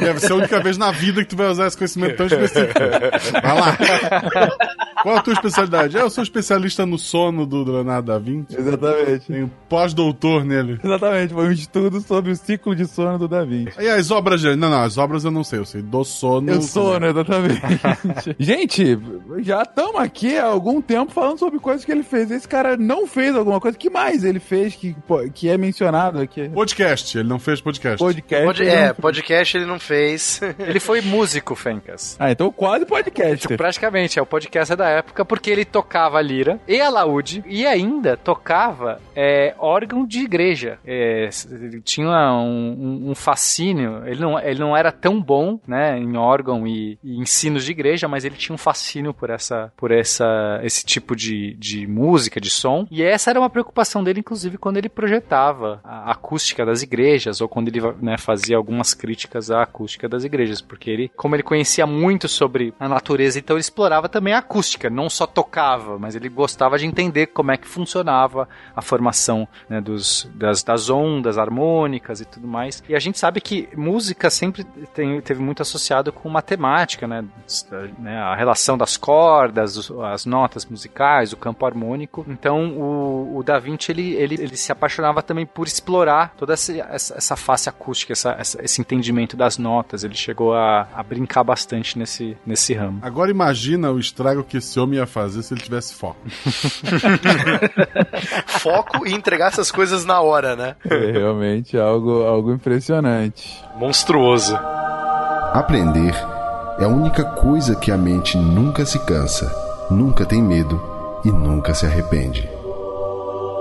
Deve ser a única vez na vida que tu vai usar esse conhecimento tão específico. Vai lá. Qual a tua especialidade? Eu sou especialista no sono do Leonardo da Vinci. Exatamente. Tenho pós-doutor nele. Exatamente, foi um estudo sobre o ciclo de sono do Da Vinci. E as obras dele? Não, não, as obras eu não sei, eu sei do sono. Eu sono, exatamente. Gente, já estamos aqui há algum tempo falando sobre coisas que ele fez. Esse cara não fez alguma coisa. que mais ele fez que, que é mencionado aqui? Podcast, ele não fez podcast. Podcast. Pod- ele é, não- podcast ele não fez. Ele foi músico, Fencas. Ah, então quase podcast. Praticamente, é o podcast da época, porque ele tocava lira e alaúde e ainda tocava é, órgão de igreja. É, ele tinha um, um- um fascínio, ele não, ele não era tão bom né, em órgão e, e ensinos de igreja, mas ele tinha um fascínio por essa por essa, esse tipo de, de música, de som. E essa era uma preocupação dele, inclusive, quando ele projetava a acústica das igrejas ou quando ele né, fazia algumas críticas à acústica das igrejas, porque ele, como ele conhecia muito sobre a natureza, então ele explorava também a acústica, não só tocava, mas ele gostava de entender como é que funcionava a formação né, dos, das, das ondas harmônicas e tudo mais. E a gente sabe que música sempre tem, teve muito associado com matemática, né, né, a relação das cordas, as notas musicais, o campo harmônico. Então o, o Da Vinci ele, ele, ele se apaixonava também por explorar toda essa, essa, essa face acústica, essa, essa- esse entendimento das notas. Ele chegou a, a brincar bastante nesse, nesse ramo. Agora imagina o estrago que esse homem ia fazer se ele tivesse foco. Foco e entregar essas coisas na hora, né? É realmente algo, algo impressionante. Monstruoso. Aprender é a única coisa que a mente nunca se cansa, nunca tem medo e nunca se arrepende.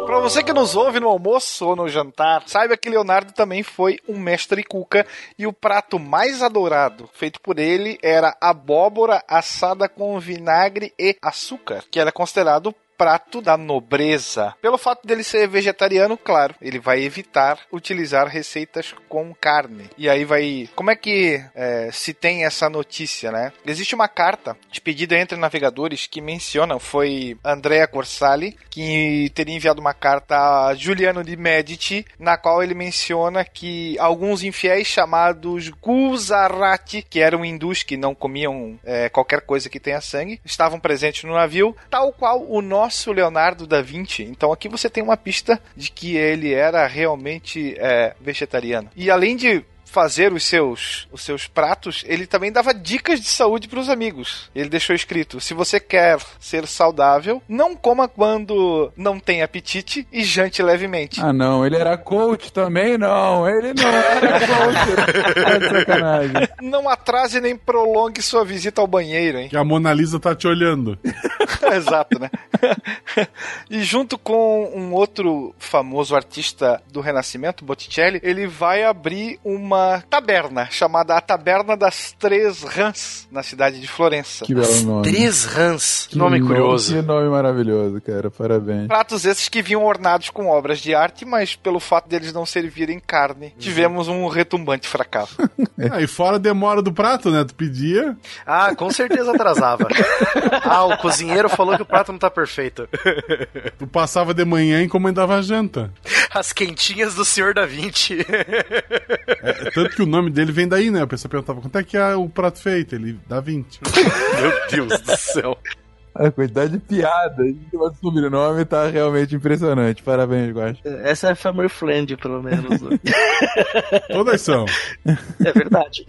Pra você que nos ouve no almoço ou no jantar, saiba que Leonardo também foi um mestre cuca e o prato mais adorado feito por ele era abóbora assada com vinagre e açúcar, que era considerado prato da nobreza. Pelo fato dele ser vegetariano, claro, ele vai evitar utilizar receitas com carne. E aí vai. Como é que é, se tem essa notícia, né? Existe uma carta expedida entre navegadores que menciona, foi Andrea Corsali, que teria enviado uma carta a Giuliano de Medici, na qual ele menciona que alguns infiéis chamados Guzarati, que eram hindus que não comiam é, qualquer coisa que tenha sangue, estavam presentes no navio, tal qual o nosso Leonardo da Vinci. Então aqui você tem uma pista de que ele era realmente é, vegetariano. E além de fazer os seus, os seus pratos, ele também dava dicas de saúde para os amigos. Ele deixou escrito: se você quer ser saudável, não coma quando não tem apetite e jante levemente. Ah, não, ele era coach também? Não, ele não era coach. De sacanagem. Não atrase nem prolongue sua visita ao banheiro, hein? Que a Mona Lisa tá te olhando. Exato, né? e junto com um outro famoso artista do Renascimento, Botticelli, ele vai abrir uma taberna chamada a Taberna das Três Rãs, na cidade de Florença. Que belo nome. Três rãs. Que nome curioso. Que nome maravilhoso, cara. Parabéns. Pratos esses que vinham ornados com obras de arte, mas pelo fato deles não servirem carne, tivemos um retumbante fracasso. Ah, e fora a demora do prato, né? Tu pedia. Ah, com certeza atrasava. ah, o cozinheiro falou que o prato não tá perfeito. Tu passava de manhã e encomendava a janta. As quentinhas do Senhor da Vinci. É, tanto que o nome dele vem daí, né? A pessoa perguntava quanto é que é o prato feito. Ele dá 20. Meu Deus do céu. A quantidade de piadas do sobrenome tá realmente impressionante. Parabéns, Guax. Essa é family friend, pelo menos. Todas são. é verdade.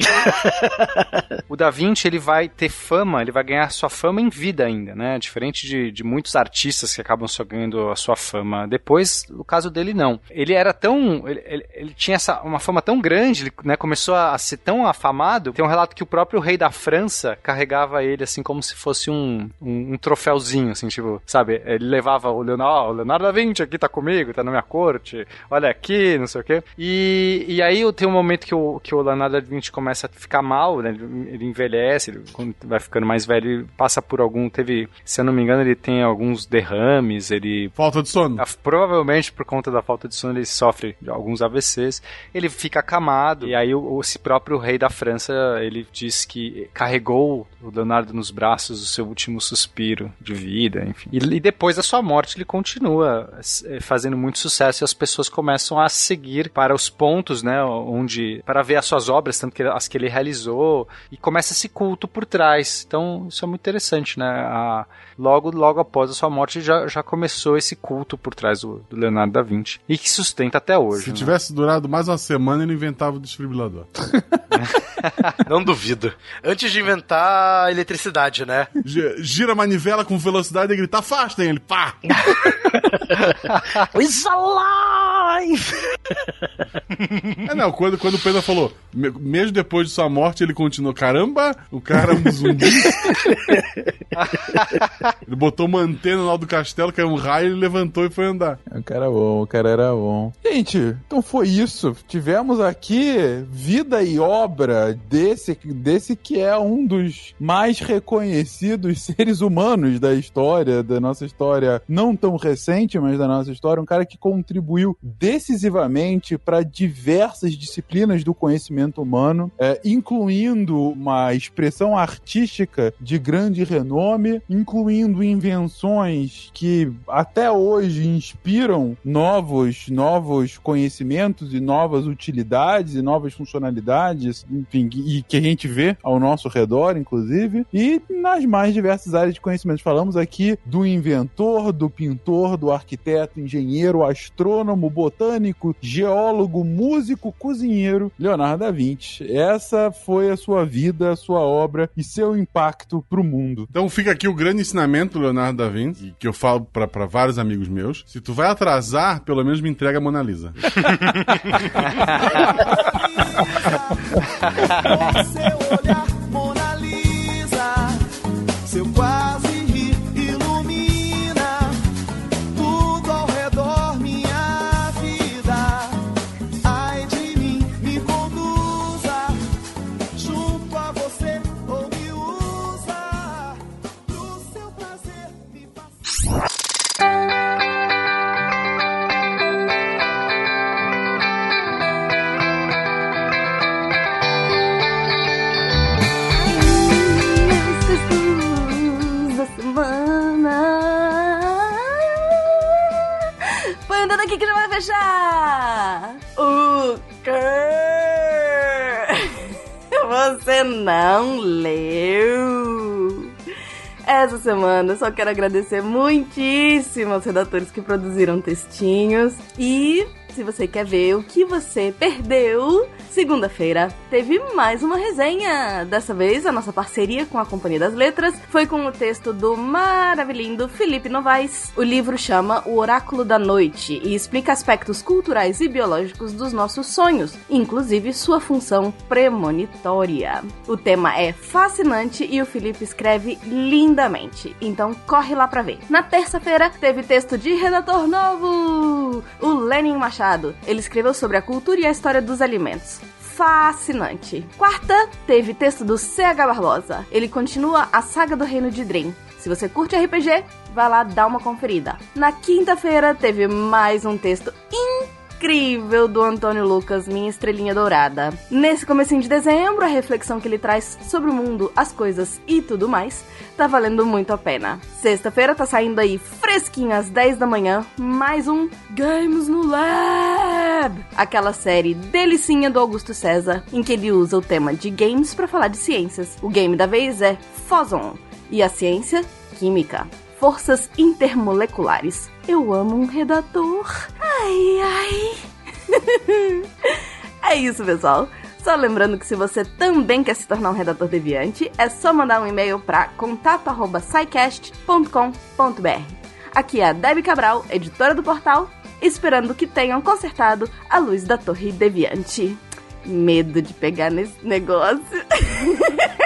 O Da Vinci, ele vai ter fama, ele vai ganhar sua fama em vida ainda, né? Diferente de, de muitos artistas que acabam só ganhando a sua fama depois, no caso dele, não. Ele era tão... Ele, ele- ele tinha essa, uma fama tão grande, ele né, começou a ser tão afamado, tem um relato que o próprio rei da França carregava ele, assim, como se fosse um, um, um troféuzinho, assim, tipo, sabe? Ele levava o Leonardo, oh, o Leonardo da Vinci aqui tá comigo, tá na minha corte, olha aqui, não sei o quê. E, e aí tem um momento que o, que o Leonardo da Vinci começa a ficar mal, né? Ele, ele envelhece, ele, vai ficando mais velho, ele passa por algum, teve, se eu não me engano, ele tem alguns derrames, ele... Falta de sono. Provavelmente por conta da falta de sono ele sofre de alguns AVCs, ele fica acamado, e aí o, esse próprio rei da França, ele diz que carregou o Leonardo nos braços o seu último suspiro de vida, enfim. E, e depois da sua morte ele continua eh, fazendo muito sucesso e as pessoas começam a seguir para os pontos, né, onde para ver as suas obras, tanto que as que ele realizou e começa esse culto por trás. Então isso é muito interessante, né? A, logo logo após a sua morte já, já começou esse culto por trás do, do Leonardo da Vinci e que sustenta até hoje. Se né? tivesse durado mais uma semana, ele inventava o desfibrilador. Não duvido. Antes de inventar a eletricidade, né? Gira a manivela com velocidade e grita, afastem ele, pá! It's alive! É, não, quando, quando o Pedro falou, mesmo depois de sua morte, ele continuou, caramba, o cara é um zumbi. ele botou uma antena lá do castelo, que é um raio, ele levantou e foi andar. O cara é bom, o cara era bom. Gente, então foi isso. Tivemos aqui vida e obra desse, desse que é um dos mais reconhecidos seres humanos da história, da nossa história não tão recente, mas da nossa história, um cara que contribuiu decisivamente para diversas disciplinas do conhecimento humano, é, incluindo uma expressão artística de grande renome, incluindo invenções que até hoje inspiram novos, novos conhecimentos e novas utilidades e novas funcionalidades, enfim, e que a gente vê ao nosso redor, inclusive, e nas mais diversas áreas de conhecimento. Falamos aqui do inventor, do pintor, do arquiteto, engenheiro, astrônomo, botânico, geólogo, músico, cozinheiro, Leonardo da Vinci. Essa foi a sua vida, a sua obra e seu impacto para o mundo. Então fica aqui o grande ensinamento do Leonardo da Vinci, que eu falo para vários amigos meus. Se tu vai atrasar, pelo menos me entrega a Mona Lisa. seu olhar, só quero agradecer muitíssimo aos redatores que produziram textinhos. E se você quer ver o que você perdeu, segunda-feira teve mais uma resenha. Dessa vez, a nossa parceria com a Companhia das Letras foi com o texto do maravilhindo Felipe Novaes. O livro chama O Oráculo da Noite e explica aspectos culturais e biológicos dos nossos sonhos, inclusive sua função premonitória. O tema é fascinante e o Felipe escreve lindamente, então corre lá pra ver. Na terça-feira teve texto de redator novo, o Lenin Machado. Ele escreveu sobre a cultura e a história dos alimentos fascinante. Quarta, teve texto do CH Barbosa. Ele continua a saga do Reino de Dream. Se você curte RPG, vai lá dar uma conferida. Na quinta-feira, teve mais um texto incrível do Antônio Lucas, Minha Estrelinha Dourada. Nesse comecinho de dezembro, a reflexão que ele traz sobre o mundo, as coisas e tudo mais tá valendo muito a pena. Sexta-feira tá saindo aí fresquinho às 10 da manhã, mais um Games no Lab! Aquela série delicinha do Augusto César, em que ele usa o tema de games para falar de ciências. O game da vez é Fozon, e a ciência, química. Forças intermoleculares. Eu amo um redator. Ai, ai. é isso, pessoal. Só lembrando que se você também quer se tornar um redator deviante, é só mandar um e-mail para contato@scicast.com.br. Aqui é a Debbie Cabral, editora do portal, esperando que tenham consertado a luz da torre deviante. Medo de pegar nesse negócio.